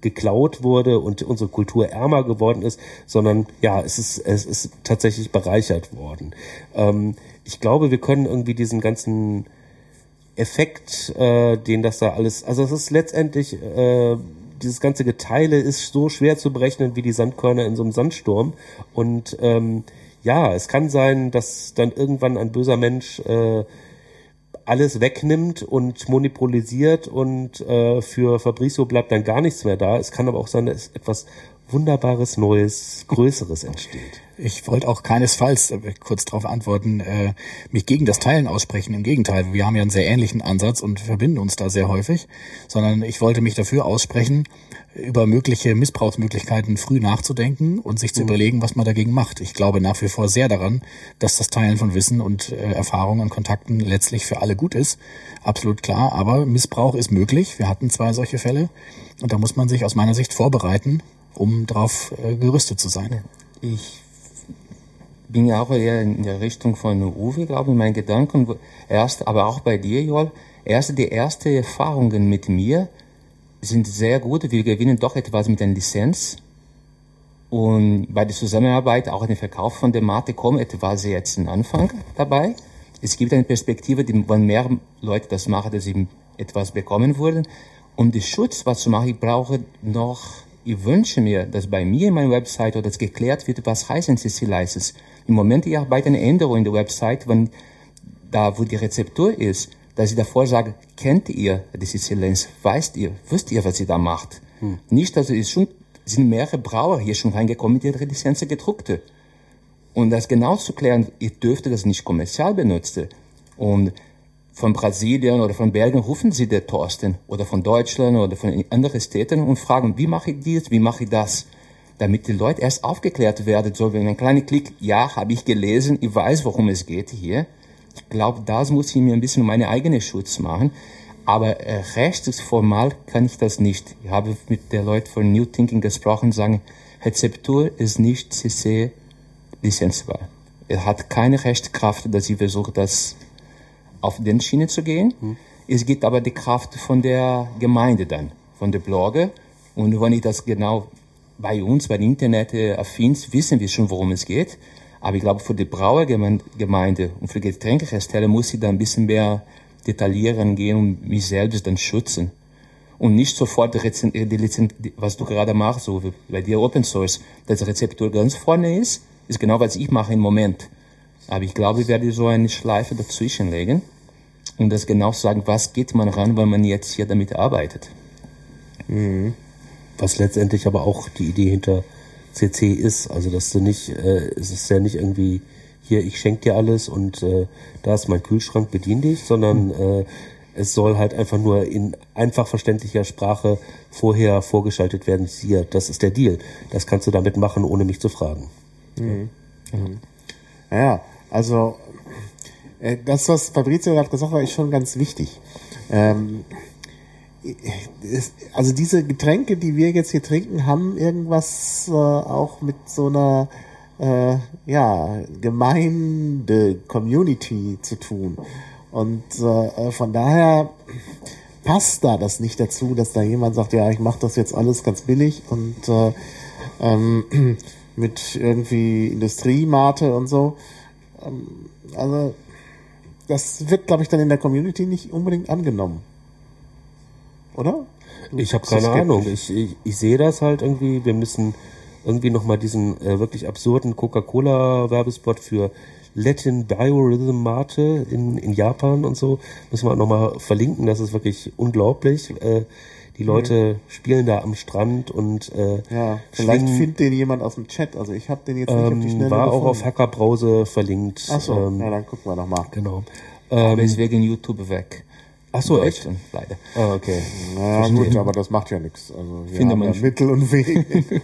geklaut wurde und unsere Kultur ärmer geworden ist, sondern ja, es ist, es ist tatsächlich bereichert worden. Ähm, ich glaube, wir können irgendwie diesen ganzen Effekt, äh, den das da alles, also es ist letztendlich, äh, dieses ganze Geteile ist so schwer zu berechnen wie die Sandkörner in so einem Sandsturm. Und ähm, ja, es kann sein, dass dann irgendwann ein böser Mensch äh, alles wegnimmt und monopolisiert und äh, für Fabrizio bleibt dann gar nichts mehr da. Es kann aber auch sein, dass etwas Wunderbares, Neues, Größeres entsteht. Ich wollte auch keinesfalls äh, kurz darauf antworten, äh, mich gegen das Teilen aussprechen. Im Gegenteil, wir haben ja einen sehr ähnlichen Ansatz und verbinden uns da sehr häufig, sondern ich wollte mich dafür aussprechen, über mögliche Missbrauchsmöglichkeiten früh nachzudenken und sich zu mhm. überlegen, was man dagegen macht. Ich glaube nach wie vor sehr daran, dass das Teilen von Wissen und äh, Erfahrungen und Kontakten letztlich für alle gut ist. Absolut klar, aber Missbrauch ist möglich. Wir hatten zwei solche Fälle und da muss man sich aus meiner Sicht vorbereiten, um darauf äh, gerüstet zu sein. Ich bin ja auch eher in der Richtung von Uwe, glaube ich, mein Gedanken. Erst, aber auch bei dir, Joel. Erst die ersten Erfahrungen mit mir sind sehr gut. Wir gewinnen doch etwas mit der Lizenz. Und bei der Zusammenarbeit, auch den Verkauf von der Mate, kommt etwas jetzt ein Anfang dabei. Es gibt eine Perspektive, die, wenn mehr Leute das machen, dass sie etwas bekommen würden. Um den Schutz was zu machen, ich brauche noch, ich wünsche mir, dass bei mir in meiner Website oder das geklärt wird, was heißt CC License. Im Moment, ich arbeite eine Änderung in der Website, wenn da, wo die Rezeptur ist, dass ich davor sage, kennt ihr die Siziliens, weißt ihr, wisst ihr, was ihr da macht? Hm. Nicht, also es schon, sind mehrere Brauer hier schon reingekommen mit ihrer Lizenz gedruckte. Und das genau zu klären, ihr dürft das nicht kommerziell benutzen. Und von Brasilien oder von Belgien rufen sie der Thorsten oder von Deutschland oder von anderen Städten und fragen, wie mache ich dies, wie mache ich das? Damit die Leute erst aufgeklärt werden, so wie ein kleiner Klick, ja, habe ich gelesen, ich weiß, worum es geht hier. Ich glaube, das muss ich mir ein bisschen meine eigene Schutz machen. Aber äh, rechtsformal kann ich das nicht. Ich habe mit den Leuten von New Thinking gesprochen, sagen, Rezeptur ist nicht CC lizenzbar. Er hat keine Rechtskraft, dass ich versuche, das auf den Schiene zu gehen. Hm. Es gibt aber die Kraft von der Gemeinde dann, von der Blogger. Und wenn ich das genau bei uns, bei Internet affin, wissen wir schon, worum es geht. Aber ich glaube, für die Brauergemeinde und für die Getränkehersteller muss ich da ein bisschen mehr detaillieren gehen und mich selbst dann schützen. Und nicht sofort die, die was du gerade machst, so bei dir Open Source, dass die Rezeptur ganz vorne ist, ist genau, was ich mache im Moment. Aber ich glaube, ich werde so eine Schleife dazwischen legen und das genau sagen, was geht man ran, wenn man jetzt hier damit arbeitet. Mhm. Was letztendlich aber auch die Idee hinter CC ist. Also dass du nicht, äh, es ist ja nicht irgendwie hier, ich schenke dir alles und äh, da ist mein Kühlschrank, bedien dich, sondern äh, Es soll halt einfach nur in einfach verständlicher Sprache vorher vorgeschaltet werden. Hier, das ist der Deal. Das kannst du damit machen, ohne mich zu fragen. Ja, also äh, das, was Fabrizio gerade gesagt hat, ist schon ganz wichtig. Ähm, also diese Getränke, die wir jetzt hier trinken, haben irgendwas äh, auch mit so einer äh, ja, Gemeinde, Community zu tun. Und äh, von daher passt da das nicht dazu, dass da jemand sagt, ja, ich mache das jetzt alles ganz billig und äh, ähm, <clears throat> mit irgendwie Industriemate und so. Ähm, also das wird, glaube ich, dann in der Community nicht unbedingt angenommen. Oder? Ich habe keine Ahnung. Ich, ich, ich sehe das halt irgendwie. Wir müssen irgendwie nochmal diesen äh, wirklich absurden Coca-Cola-Werbespot für Latin Biorhythm Mate in, in Japan und so, müssen wir nochmal verlinken. Das ist wirklich unglaublich. Äh, die Leute spielen da am Strand und äh, Ja, vielleicht schwingen, findet den jemand aus dem Chat. Also ich habe den jetzt nicht auf die ähm, Schnelle war auch gefunden. auf Hackerbrause verlinkt. Ach so, ähm, ja, dann gucken wir noch mal. Genau. Aber Ähm, ist wegen YouTube weg. ach so, echt? Leider. Ah, okay. Na gut, aber das macht ja nichts. Also wir Finde haben man ja. Mittel und Wege. <laughs>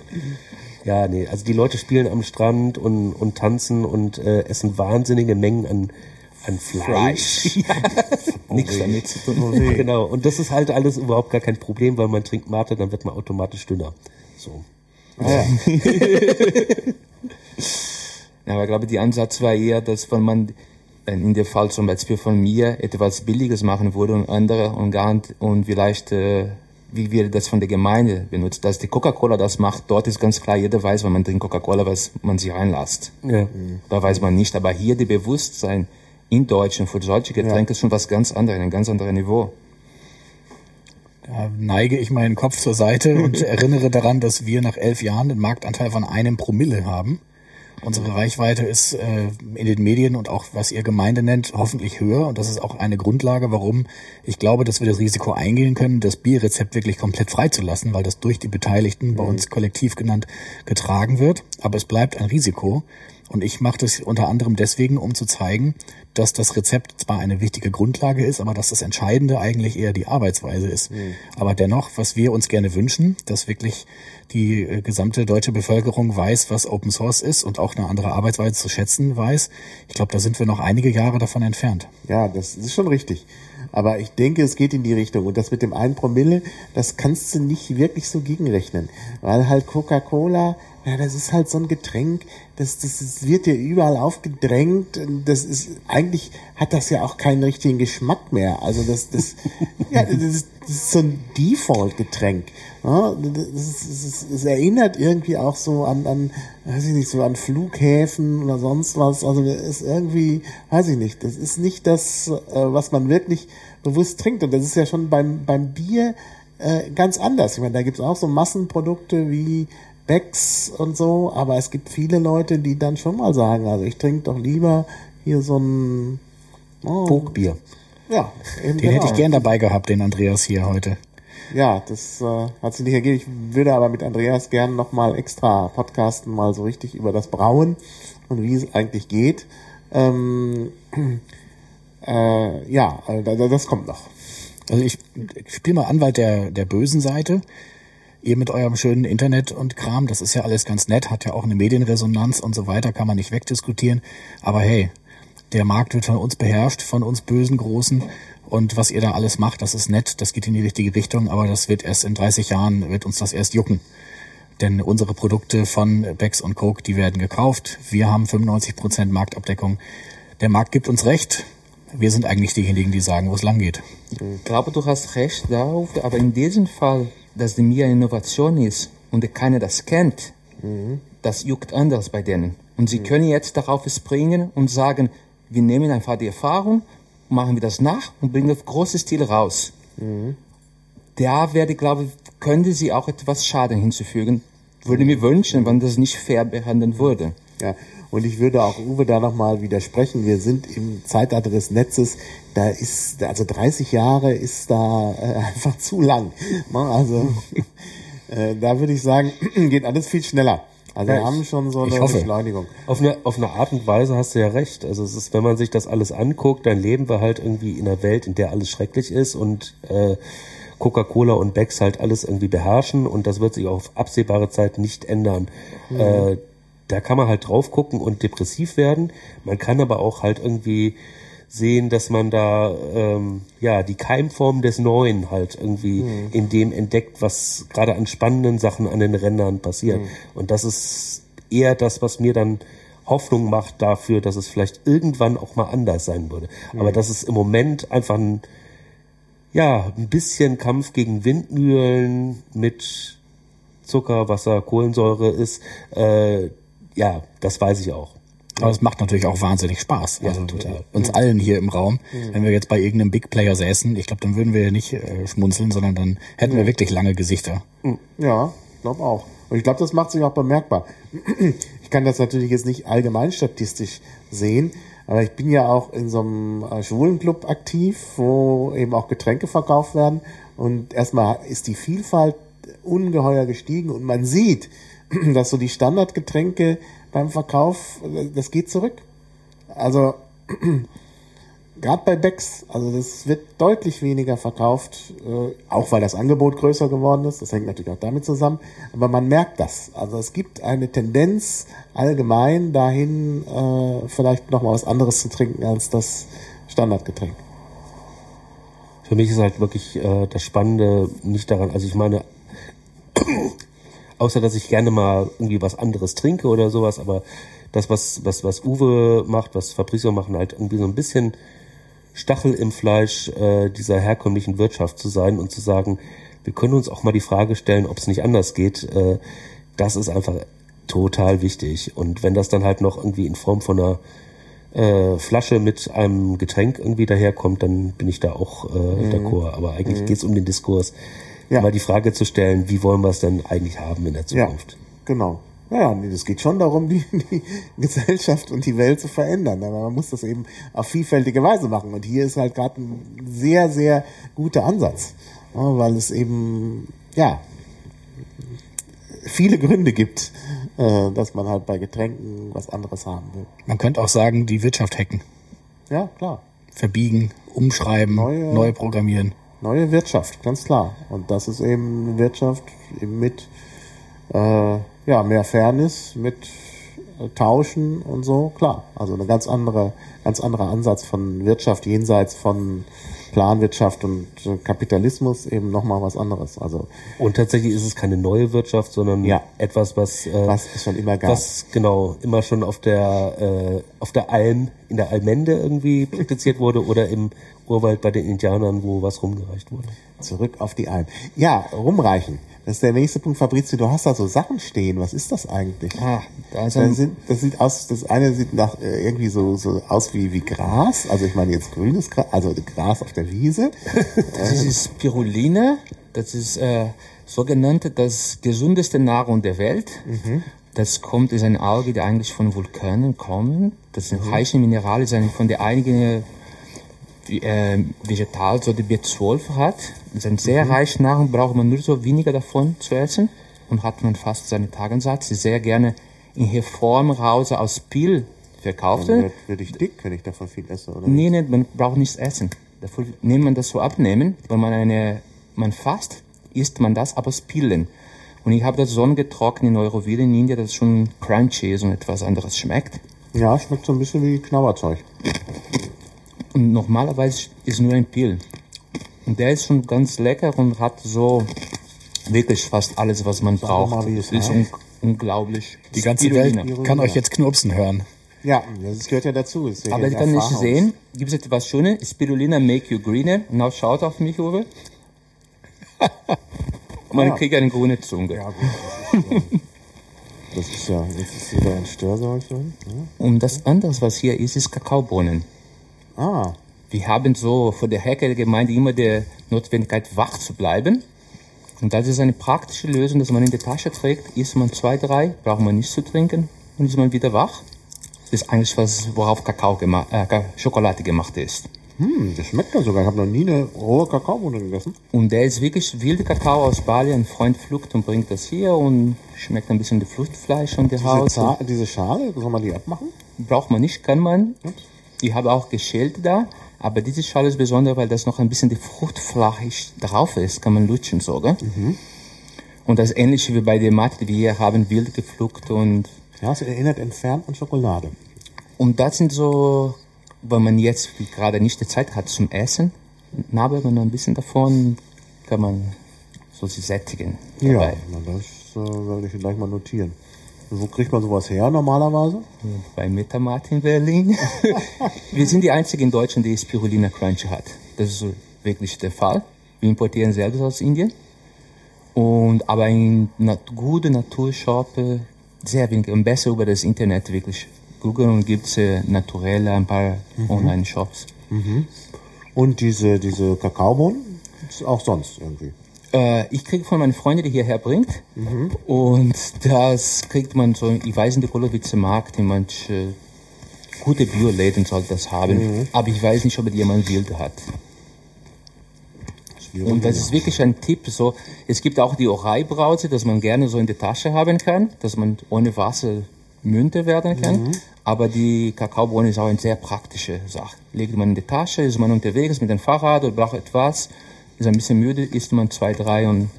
Ja, nee, also die Leute spielen am Strand und, und tanzen und äh, essen wahnsinnige Mengen an, an Fleisch. <laughs> Nichts damit zu tun. <laughs> genau, und das ist halt alles überhaupt gar kein Problem, weil man trinkt Mate, dann wird man automatisch dünner. So. ja. <laughs> Ja, aber ich glaube, der Ansatz war eher, dass wenn man in dem Fall zum Beispiel von mir etwas Billiges machen würde und andere und gar nicht, und vielleicht, äh, wie wir das von der Gemeinde benutzt, dass die Coca-Cola das macht, dort ist ganz klar, jeder weiß, wenn man trinkt Coca-Cola, was man sich reinlässt. Ja. Da weiß man nicht, aber hier die Bewusstsein in Deutschland für solche Getränke ist schon was ganz anderes, ein ganz anderes Niveau. Da neige ich meinen Kopf zur Seite <laughs> und erinnere daran, dass wir nach elf Jahren den Marktanteil von einem Promille haben. Unsere Reichweite ist äh, in den Medien und auch was ihr Gemeinde nennt, hoffentlich höher. Und das ist auch eine Grundlage, warum ich glaube, dass wir das Risiko eingehen können, das Bierrezept wirklich komplett freizulassen, weil das durch die Beteiligten, bei uns kollektiv genannt, getragen wird. Aber es bleibt ein Risiko. Und ich mache das unter anderem deswegen, um zu zeigen, dass das Rezept zwar eine wichtige Grundlage ist, aber dass das Entscheidende eigentlich eher die Arbeitsweise ist. Aber dennoch, was wir uns gerne wünschen, dass wirklich die äh, gesamte deutsche Bevölkerung weiß, was Open Source ist und auch eine andere Arbeitsweise zu schätzen weiß. Ich glaube, da sind wir noch einige Jahre davon entfernt. Ja, das ist schon richtig. Aber ich denke, es geht in die Richtung. Und das mit dem einen Promille, das kannst du nicht wirklich so gegenrechnen. Weil halt Coca-Cola, ja, das ist halt so ein Getränk, das, das, das wird dir überall aufgedrängt. Das ist, eigentlich hat das ja auch keinen richtigen Geschmack mehr. Also das, das, <laughs> ja, das ist, das ist so ein Default-Getränk. Ja, ist- das erinnert irgendwie auch so an, an, weiß ich nicht, so an Flughäfen oder sonst was. Also das ist irgendwie, weiß ich nicht, das ist nicht das, äh, was man wirklich bewusst trinkt. Und das ist ja schon beim, beim Bier äh, ganz anders. Ich meine, da gibt's auch so Massenprodukte wie Becks und so, aber es gibt viele Leute, die dann schon mal sagen, also ich trinke doch lieber hier so ein oh, Bogbier. Ja, Den hätte ich genau. gern dabei gehabt, den Andreas hier heute. Ja, das äh, hat sich nicht ergeben. Ich würde aber mit Andreas gern nochmal extra podcasten, mal so richtig über das Brauen und wie es eigentlich geht. Ähm, <clears throat> äh, ja, äh, da- da- das kommt noch. Also ich, ich spiele mal Anwalt der, der bösen Seite. Ihr mit eurem schönen Internet und Kram, das ist ja alles ganz nett, hat ja auch eine Medienresonanz und so weiter, kann man nicht wegdiskutieren. Aber hey, der Markt wird von uns beherrscht, von uns bösen Großen. Und was ihr da alles macht, das ist nett, das geht in die richtige Richtung, aber das wird erst in 30 Jahren, wird uns das erst jucken. Denn unsere Produkte von Becks und Coke, die werden gekauft. Wir haben 95% Marktabdeckung. Der Markt gibt uns recht. Wir sind eigentlich diejenigen, die sagen, wo es lang geht. Ich glaube, du hast recht darauf, aber in diesem Fall, dass die mir Innovation ist und keiner das kennt, das juckt anders bei denen. Und sie können jetzt darauf springen und sagen, wir nehmen einfach die Erfahrung, machen wir das nach und bringen auf großes Stil raus. Da werde, glaube ich, könnte sie auch etwas Schaden hinzufügen. Würde mir wünschen, wenn das nicht fair behandeln würde. Ja, und ich würde auch Uwe da nochmal widersprechen. Wir sind im Zeitalter des Netzes. Da ist, also 30 Jahre ist da äh, <laughs> einfach zu lang. Ne? Also, <laughs> äh, da würde ich sagen, <clears throat> geht alles viel schneller. Also Ja, wir haben schon so eine. Beschleunigung. Auf eine, auf eine Art und Weise hast du ja recht. Also es ist, wenn man sich das alles anguckt, dann leben wir halt irgendwie in einer Welt, in der alles schrecklich ist und äh, Coca-Cola und Becks halt alles irgendwie beherrschen und das wird sich auf absehbare Zeit nicht ändern. Äh, da kann man halt drauf gucken und depressiv werden. Man kann aber auch halt irgendwie sehen, dass man da ähm, ja die Keimform des Neuen halt irgendwie in dem entdeckt, was gerade an spannenden Sachen an den Rändern passiert. Und das ist eher das, was mir dann Hoffnung macht dafür, dass es vielleicht irgendwann auch mal anders sein würde. Aber dass es im Moment einfach ein ja, ein bisschen Kampf gegen Windmühlen mit Zucker, Wasser, Kohlensäure ist, äh, ja, das weiß ich auch. Aber es macht natürlich auch wahnsinnig Spaß. Ja, also total. uns allen hier im Raum. Wenn wir jetzt bei irgendeinem Big Player säßen, ich glaube, dann würden wir ja nicht äh, schmunzeln, sondern dann hätten wir wirklich lange Gesichter. Ja, ich glaube auch. Und ich glaube, das macht sich auch bemerkbar. <clears throat> Ich kann das natürlich jetzt nicht allgemein statistisch sehen, aber ich bin ja auch in so einem äh, Schwulenclub aktiv, wo eben auch Getränke verkauft werden. Und erstmal ist die Vielfalt ungeheuer gestiegen und man sieht, <clears throat> dass so die Standardgetränke beim Verkauf, das geht zurück. Also <clears throat> gerade bei Becks, also das wird deutlich weniger verkauft, äh, auch weil das Angebot größer geworden ist. Das hängt natürlich auch damit zusammen. Aber man merkt das. Also es gibt eine Tendenz allgemein dahin, äh, vielleicht noch mal was anderes zu trinken als das Standardgetränk. Für mich ist halt wirklich äh, das Spannende nicht daran, also ich meine, außer dass ich gerne mal irgendwie was anderes trinke oder sowas, aber das, was, was, was Uwe macht, was Fabrizio machen, halt irgendwie so ein bisschen Stachel im Fleisch äh, dieser herkömmlichen Wirtschaft zu sein und zu sagen, wir können uns auch mal die Frage stellen, ob es nicht anders geht. Äh, das ist einfach total wichtig. Und wenn das dann halt noch irgendwie in Form von einer äh, Flasche mit einem Getränk irgendwie daherkommt, dann bin ich da auch äh, d'accord. Aber eigentlich geht's um den Diskurs. Ja. Mal die Frage zu stellen, wie wollen wir es denn eigentlich haben in der Ja, Zukunft? genau. Ja, nee, es geht schon darum, die, die Gesellschaft und die Welt zu verändern. Aber man muss das eben auf vielfältige Weise machen. Und hier ist halt gerade ein sehr, sehr guter Ansatz. Weil es eben, ja, viele Gründe gibt, äh, dass man halt bei Getränken was anderes haben will. Man könnte auch sagen, die Wirtschaft hacken. Ja, klar. Verbiegen, umschreiben, neu programmieren. Neue Wirtschaft, ganz klar. Und das ist eben eine Wirtschaft mit äh, ja, mehr Fairness, mit äh, Tauschen und so, klar. Also eine ganz andere, ganz anderer Ansatz von Wirtschaft jenseits von Planwirtschaft und äh, Kapitalismus eben nochmal was anderes. Also Und tatsächlich ist es keine neue Wirtschaft, sondern Ja. etwas, was, äh, was es schon immer gab. was genau immer schon auf der äh, auf der Alm in der Almende irgendwie praktiziert wurde oder im Urwald bei den Indianern, wo was rumgereicht wurde. Zurück auf die Alm. Ja, rumreichen. Das ist der nächste Punkt, Fabrizio. Du hast da so Sachen stehen. Was ist das eigentlich? Ah, ist Das, sind, das sieht aus, das eine sieht nach äh, irgendwie so, so aus wie, wie Gras. Also ich meine jetzt grünes Gras, also Gras auf der Wiese. <laughs> das ist Spirulina. Das ist äh, sogenannte das gesundeste Nahrung der Welt. Das kommt, ist ein Alge, die eigentlich von Vulkanen kommen. Das sind reiche Minerale, sind von der eigenen äh, Vegetalsorte B12 hat. Das ist ein sehr reich Nahrung, braucht man nur so weniger davon zu essen und hat man fast seinen Tagessatz. Die sehr gerne in der Form raus aus Pil verkauft. Dann wird, wird ich dick, wenn ich davon viel esse, oder? Nee, nee, man braucht nichts essen. Dafür nimmt man das so abnehmen. Wenn man eine, man fasst, isst man das, aber spillen. Und ich habe das sonnengetrocknet in Euroville in Indien, das schon crunchy ist und etwas anderes schmeckt. Ja, schmeckt so ein bisschen wie Knabberzeug. Und normalerweise ist nur ein Pil. Und der ist schon ganz lecker und hat so wirklich fast alles, was man braucht. mal, wie es ist heißt. un unglaublich. Die ganze Spirulina. Welt kann euch jetzt knurpsen hören. Ja, das gehört ja dazu. Das ist ja Aber ich kann nicht sehen, gibt es etwas Schönes? Spirulina make you greener. Now schaut auf mich, Uwe. <laughs> Man Ah. kriegt eine grüne Zunge. Ja, gut. Das ist ja, jetzt ist wieder ein Störsolch drin. Und das andere, was hier ist, ist Kakaobohnen. Ah, Wir haben so vor der Hecke der Gemeinde immer die Notwendigkeit, wach zu bleiben. Und das ist eine praktische Lösung, dass man in die Tasche trägt. Isst man zwei, drei, braucht man nichts zu trinken. Dann ist man wieder wach. Das ist eigentlich was, worauf Kakao gema äh, Schokolade gemacht ist. Hm, das schmeckt ja sogar. Ich habe noch nie eine rohe Kakaobohne gegessen. Und der ist wirklich wilde Kakao aus Bali. Ein Freund pflückt und bringt das hier und schmeckt ein bisschen das Fruchtfleisch und die Diese, Haut. Diese Schale, soll man die abmachen? Braucht man nicht, kann man. Ich habe auch geschält da. Aber diese Schale ist besonders, weil das noch ein bisschen die Fruchtfleisch drauf ist. Kann man lutschen so, gell? Und das ist ähnlich wie bei der Mate, die wir haben, wild gepflückt und Ja, es erinnert entfernt an Schokolade. Und das sind so, wenn man jetzt gerade nicht die Zeit hat zum Essen, nabelt man ein bisschen davon, kann man so sich sättigen. Ja, dabei. na, das äh, werde ich gleich mal notieren. Wo kriegt man sowas her normalerweise? Bei Metamat in Berlin. <laughs> Wir sind die einzigen in Deutschland, die Spirulina Crunchy hat. Das ist wirklich der Fall. Wir importieren selbst aus Indien. Und, aber in nat gute Naturshop, äh, sehr wenig, und besser über das Internet wirklich googeln und gibt's äh, naturelle, ein paar Online-Shops. Und diese, diese Kakaobohnen? Auch sonst irgendwie. Äh, ich kriege von meinen Freunden, die hierher bringt. Und das kriegt man so, ich weiß in der Kolowitzer Markt, in manche gute Bioläden soll das haben. Aber ich weiß nicht, ob jemand Wilde hat. Und das ist wirklich ein Tipp. So, es gibt auch die Orei-Brause, dass man gerne so in der Tasche haben kann, dass man ohne Wasser Münte werden kann. Aber die Kakaobohne ist auch eine sehr praktische Sache. Legt man in die Tasche, ist man unterwegs mit dem Fahrrad oder braucht etwas, ist ein bisschen müde, isst man zwei, drei und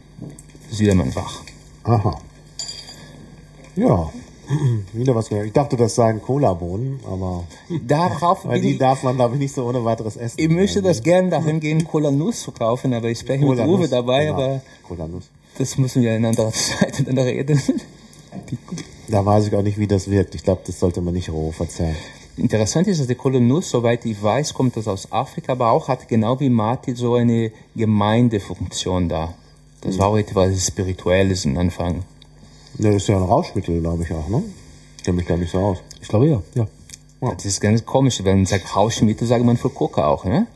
ist wieder man wach. Aha. Ja. <clears throat> Wieder was gehört. Ich dachte, das seien Cola-Bohnen, aber <laughs> Darauf weil die darf man, glaube ich, nicht so ohne weiteres essen. ich möchte das gerne dahin gehen, Cola Nuss zu kaufen, aber ich spreche mit Uwe dabei, genau. aber Cola-Nuss. das müssen wir in anderer <laughs> Zeit dann reden. Da weiß ich auch nicht, wie das wirkt. Ich glaube, das sollte man nicht roh verzehren. Interessant ist, dass der Kolonus, soweit ich weiß, kommt das aus Afrika, aber auch hat genau wie Marti so eine Gemeindefunktion da. Das war auch etwas Spirituelles am Anfang. Ne, das ist ja ein Rauschmittel, glaube ich auch, ne? Ich kenne mich da nicht so aus. Ich glaube ja. ja. Das ist ganz komisch, wenn man sagt Rauschmittel, sagt man für Coca auch, ne?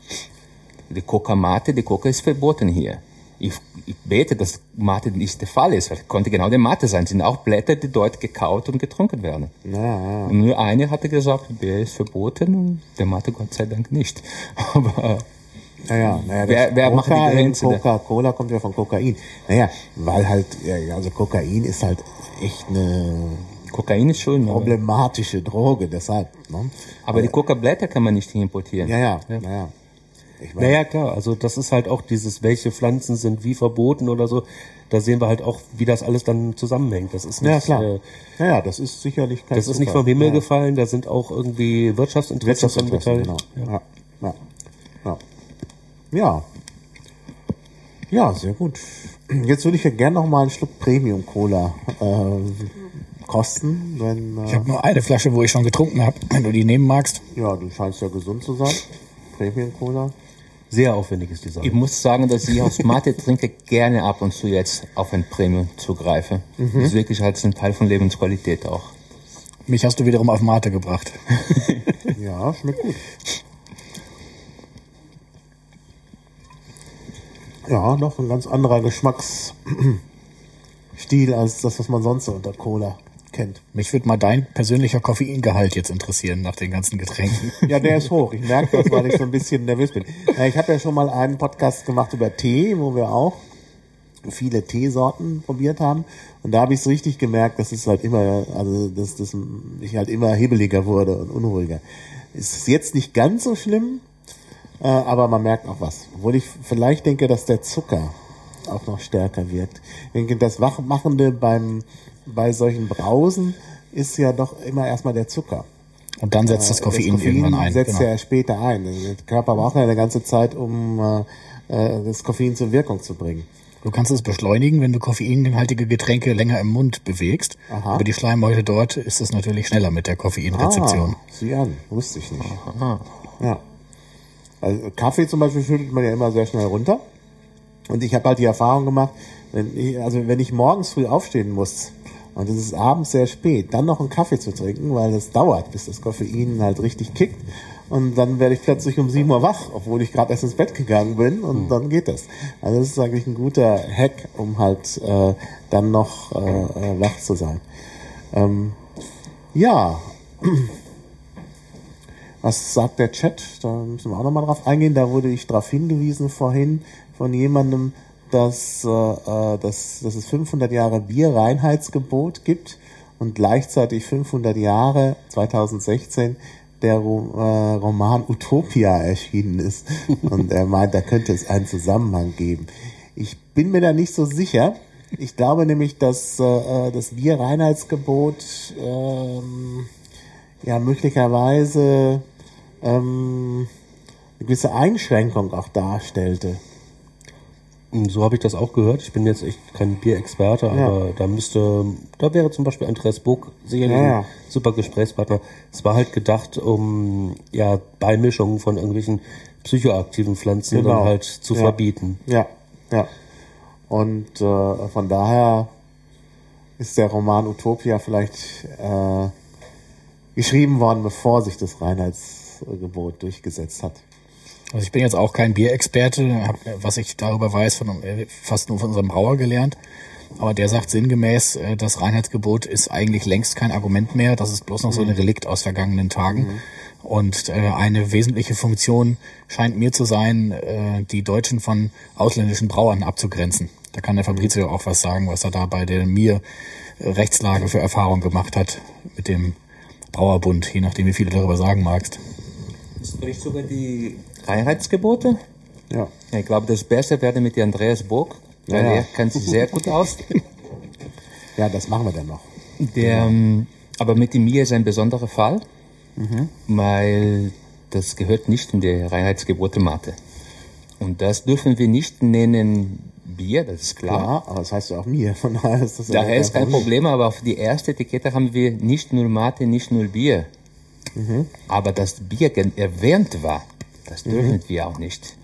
Die Coca-Mate, die Coca ist verboten hier. Ich, ich bete, dass Mate nicht der Fall ist, weil konnte genau der Mate sein. Es sind auch Blätter, die dort gekaut und getrunken werden. Ja, ja. Und nur eine hatte gesagt, der ist verboten und der Mate Gott sei Dank nicht. <laughs> Aber Naja, naja, Wer- wer macht die Coca Grenze? Coca-Cola kommt ja von Kokain. Naja, weil halt, ja, also Kokain ist halt echt eine Kokain ist aber, problematische Droge, deshalb. Ne? aber die Coca-Blätter kann man nicht importieren. Ja, ja, naja. Ich meine, Naja, klar, also das ist halt auch dieses, welche Pflanzen sind wie verboten oder so. Da sehen wir halt auch, wie das alles dann zusammenhängt. Das ist nicht, ja, klar. Äh, naja, das ist sicherlich kein das ist nicht vom Himmel ja. gefallen, da sind auch irgendwie Wirtschaftsinteressen Wirtschaftsinteressen, beteiligt. genau. Ja. Ja. Ja. ja. Ja, sehr gut. Jetzt würde ich ja gerne noch mal einen Schluck Premium Cola äh, kosten, wenn Ich äh, habe nur eine Flasche, wo ich schon getrunken habe, wenn du die nehmen magst. ja, du scheinst ja gesund zu sein. Premium Cola. Sehr aufwendig ist die Sache. Ich muss sagen, dass ich aus Mate trinke gerne ab und zu jetzt auf ein Premium zugreife. Das ist wirklich halt ein Teil von Lebensqualität auch. Mich hast du wiederum auf Mate gebracht. <laughs> Ja, schmeckt gut. Ja, noch ein ganz anderer Geschmacksstil als das, was man sonst so unter Cola kennt. Mich würde mal dein persönlicher Koffeingehalt jetzt interessieren nach den ganzen Getränken. <laughs> Ja, der ist hoch. Ich merke das, weil ich so ein bisschen nervös bin. Äh, Ich habe ja schon mal einen Podcast gemacht über Tee, wo wir auch viele Teesorten probiert haben. Und da habe ich es richtig gemerkt, dass es halt immer, also dass, dass ich halt immer hibbeliger wurde und unruhiger. Ist jetzt nicht ganz so schlimm, äh, aber man merkt auch was. Obwohl ich vielleicht denke, dass der Zucker auch noch stärker wirkt. Ich denke, das Wachmachende beim, bei solchen Brausen ist ja doch immer erstmal der Zucker. Und dann setzt das Koffein, irgendwann ein. setzt Genau. ja später ein. Der Körper braucht ja eine ganze Zeit, um äh, äh, das Koffein zur Wirkung zu bringen. Du kannst es beschleunigen, wenn du koffeinhaltige Getränke länger im Mund bewegst. Aha. Aber die Schleimhäute dort ist es natürlich schneller mit der Koffeinrezeption. Ah, sieh an, wusste ich nicht. Ja. Also Kaffee zum Beispiel schüttelt man ja immer sehr schnell runter. Und ich habe halt die Erfahrung gemacht, wenn ich, also wenn ich morgens früh aufstehen muss und es ist abends sehr spät, dann noch einen Kaffee zu trinken, weil es dauert, bis das Koffein halt richtig kickt. Und dann werde ich plötzlich um 7 Uhr wach, obwohl ich gerade erst ins Bett gegangen bin und dann geht das. Also das ist eigentlich ein guter Hack, um halt äh, dann noch äh, äh, wach zu sein. Ähm, ja, <clears throat> Was sagt der Chat? Da müssen wir auch nochmal drauf eingehen. Da wurde ich darauf hingewiesen vorhin von jemandem, dass, äh, äh, dass, dass es 500 Jahre Bierreinheitsgebot gibt und gleichzeitig 500 Jahre 2016 der Ro äh, Roman Utopia erschienen ist. <laughs> Und er meint, da könnte es einen Zusammenhang geben. Ich bin mir da nicht so sicher. Ich glaube nämlich, dass äh, das Bierreinheitsgebot ähm, ja möglicherweise ähm, eine gewisse Einschränkung auch darstellte. Und so habe ich das auch gehört. Ich bin jetzt echt kein Bierexperte, Ja. aber da müsste, da wäre zum Beispiel Andreas Buck sicherlich Ja, ja. ein super Gesprächspartner. Es war halt gedacht, um ja Beimischungen von irgendwelchen psychoaktiven Pflanzen Genau. dann halt zu Ja. verbieten. Ja, ja. Und äh, von daher ist der Roman Utopia vielleicht äh, geschrieben worden, bevor sich das Reinheitsgebot durchgesetzt hat. Also ich bin jetzt auch kein Bierexperte, hab, was ich darüber weiß, von, äh, fast nur von unserem Brauer gelernt. Aber der sagt sinngemäß, äh, das Reinheitsgebot ist eigentlich längst kein Argument mehr. Das ist bloß noch so ein Relikt aus vergangenen Tagen. Und äh, eine wesentliche Funktion scheint mir zu sein, äh, die Deutschen von ausländischen Brauern abzugrenzen. Da kann der Fabrizio auch was sagen, was er da bei der mir äh, Rechtslage für Erfahrung gemacht hat mit dem Brauerbund, je nachdem, wie viel du darüber sagen magst. Sprichst du über die Reinheitsgebote? Ja. Ja, Ich glaube, das Beste wäre mit Andreas Burg, weil Ja, ja. er kennt sich sehr gut aus. <laughs> Ja, das machen wir dann noch. Der, ähm, aber mit dem Bier ist ein besonderer Fall, weil das gehört nicht in die Reinheitsgebote Mathe. Und das dürfen wir nicht nennen Bier, das ist klar. Ja, aber das heißt ja auch mir. Von daher ist das ja Daher ist kein. Problem, aber auf die erste Etikette haben wir nicht nur Mate, nicht nur Bier. Aber dass Bier gen- erwähnt war, das dürfen wir auch nicht.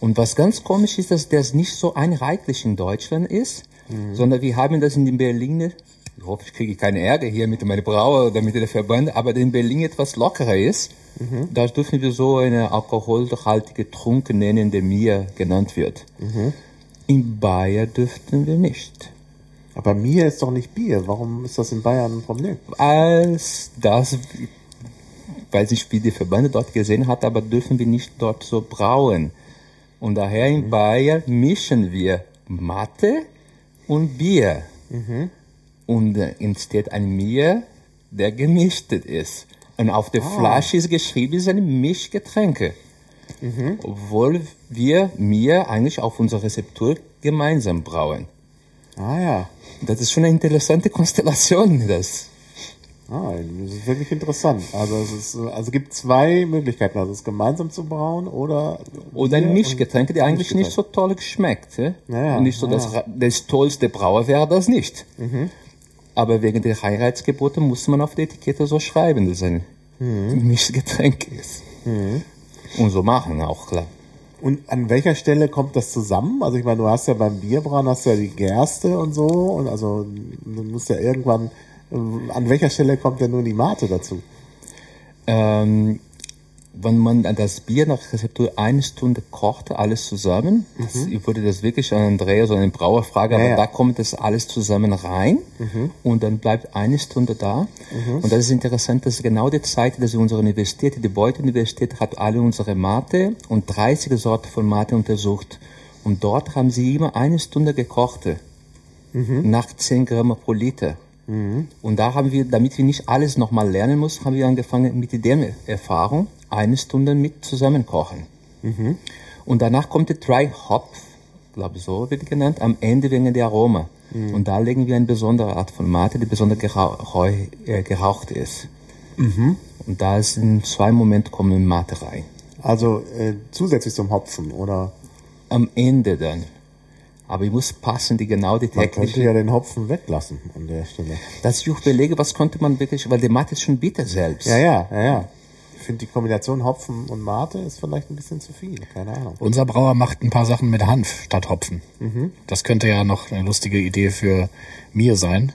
Und was ganz komisch ist, dass das nicht so einheitlich in Deutschland ist, sondern wir haben das in den Berliner, ich hoffe, ich kriege keine Ärger hier mit meiner Brauer oder mit der Verband, aber in Berlin etwas lockerer ist. Da dürfen wir so eine alkoholhaltige Trunk nennen, der mir genannt wird. In Bayern dürften wir nicht. Aber mir ist doch nicht Bier. Warum ist das in Bayern ein Problem? als das, weil sich wie die Verbände dort gesehen hat, aber dürfen wir nicht dort so brauen. Und daher in Bayern mischen wir Mate und Bier. Und äh, entsteht ein Bier, der gemischt ist. Und auf der Flasche ist geschrieben, es ist ein Mischgetränke. Obwohl wir mir eigentlich auf unserer Rezeptur gemeinsam brauen. Ah ja. Das ist schon eine interessante <laughs> Konstellation, das. Ah, das ist wirklich interessant. Also es ist, also gibt zwei Möglichkeiten. Also es gemeinsam zu brauen oder Oder ein Mischgetränk, der eigentlich Mischgetränk. nicht so toll schmeckt. Ja? Ja, ja, Und nicht so ja, das, das tollste Brauer wäre das nicht. Aber wegen der Reinheitsgebote muss man auf der Etikette so schreiben, dass es ein Mischgetränk ist. Und so machen auch, klar. Und an welcher Stelle kommt das zusammen? Also ich meine, du hast ja beim Bierbrauen hast ja die Gerste und so und also du musst ja irgendwann äh, an welcher Stelle kommt denn nun die Mate dazu? Ähm, wenn man das Bier nach Rezeptur eine Stunde kochte, alles zusammen, das, ich würde das wirklich an Andreas oder den Brauer fragen, aber Ja, ja. da kommt das alles zusammen rein und dann bleibt eine Stunde da. Und das ist interessant, das ist genau die Zeit, dass unsere Universität, die Beuth-Universität, hat alle unsere Mate und 30 Sorten von Mate untersucht. Und dort haben sie immer eine Stunde gekochte, nach 10 Gramm pro Liter. Und da haben wir, damit wir nicht alles nochmal lernen mussten, haben wir angefangen mit der Erfahrung, eine Stunde mit zusammenkochen. Und danach kommt der Dry Hop, glaube so wird genannt, am Ende wegen der Aroma. Und da legen wir eine besondere Art von Mate, die besonders gerauch, äh, geraucht ist. Und da ist in zwei Momenten kommen Mate rein. Also äh, zusätzlich zum Hopfen oder Am Ende dann. Aber ich muss passen, die genau die man könnte ja den Hopfen weglassen an der Stelle. dass ich überlege, was konnte man wirklich, weil der Mate ist schon bitter selbst. Ja, ja, ja, ja. Ich finde die Kombination Hopfen und Mate ist vielleicht ein bisschen zu viel, keine Ahnung. Unser Brauer macht ein paar Sachen mit Hanf statt Hopfen. Das könnte ja noch eine lustige Idee für mir sein.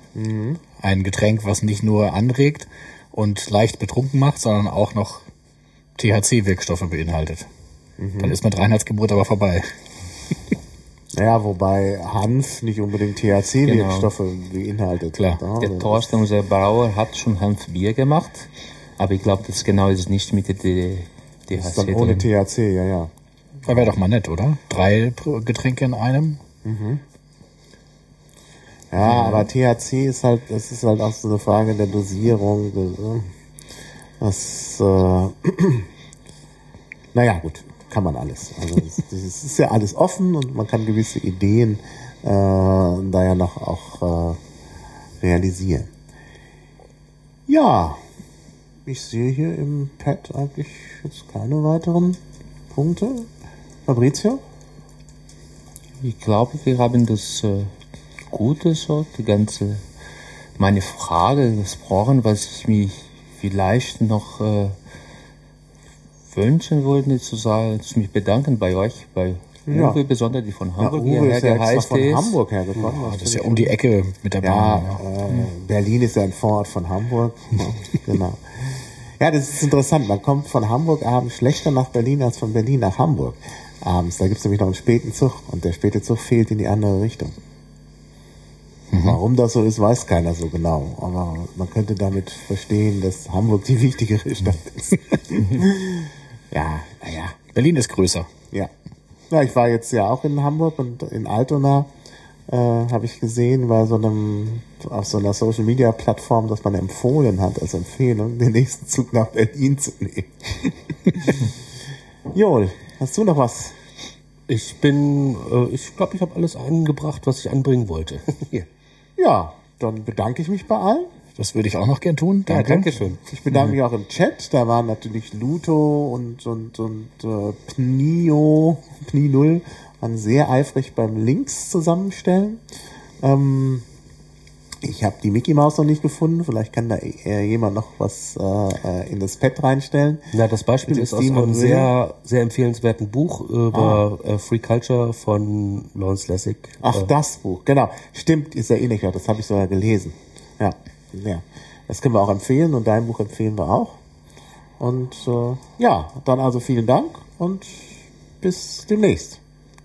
Ein Getränk, was nicht nur anregt und leicht betrunken macht, sondern auch noch THC-Wirkstoffe beinhaltet. Dann ist mit Reinheitsgebot aber vorbei. <laughs> Naja, wobei Hanf nicht unbedingt THC-Wirkstoffe beinhaltet. Klar. Ja, Der Thorsten, unser Brauer, hat schon Hanfbier gemacht. Aber ich glaube, das genau ist es nicht mit der D- Das ist DHC. dann ohne drin. THC, ja, ja. Da wäre doch mal nett, oder? Drei Getränke in einem. Ja, aber THC ist halt, das ist halt auch so eine Frage der Dosierung. äh, Das, äh, <clears throat> naja, gut, kann man alles. Also es, es ist ja alles offen und man kann gewisse Ideen äh, da ja noch auch äh, realisieren. Ja, ich sehe hier im Pad eigentlich jetzt keine weiteren Punkte. Fabrizio? Ich glaube, wir haben das äh, Gute so, die ganze, meine Frage gesprochen, was ich mich vielleicht noch äh, wünschen wollte, zu sagen, zu mich bedanken bei euch, bei Ja. Uwe, besonders die von Ja, Hamburg hierher ja extra gereist von ist. Hamburg hergekommen. Ah, das ist ja um die Ecke mit der Ja, Bahn. Ja. äh, Berlin ist ja ein Vorort von Hamburg. Ja, <laughs> genau. Ja, das ist interessant. Man kommt von Hamburg abends schlechter nach Berlin als von Berlin nach Hamburg abends. Da gibt es nämlich noch einen späten Zug und der späte Zug fehlt in die andere Richtung. Warum das so ist, weiß keiner so genau. Aber man könnte damit verstehen, dass Hamburg die wichtigere Stadt ist. ja, naja. Berlin ist größer. Ja. Ja, ich war jetzt ja auch in Hamburg und in Altona äh, habe ich gesehen, bei so einem auf so einer Social Media Plattform, dass man empfohlen hat als Empfehlung, den nächsten Zug nach Berlin zu nehmen. <laughs> Joel, hast du noch was? Ich bin, äh, ich glaube, ich habe alles angebracht, was ich anbringen wollte. <laughs> Ja, dann bedanke ich mich bei allen. Das würde ich auch noch gern tun. Ja, Danke. danke schön. Ich bedanke mich auch im Chat. Da waren natürlich Luto und, und, und äh, Pnio, Pni Null waren sehr eifrig beim Links zusammenstellen. Ähm, ich habe die Mickey Maus noch nicht gefunden. Vielleicht kann da äh, jemand noch was äh, äh, in das Pad reinstellen. Na, das Beispiel ist aus einem sehr, sehr empfehlenswerten Buch über äh, Free Culture von Lawrence Lessig. Ach, das Buch, genau. Stimmt, ist erinnere ich auch. Das habe ich sogar gelesen. Ja, ja. Das können wir auch empfehlen und dein Buch empfehlen wir auch. Und äh, ja, dann also vielen Dank und bis demnächst.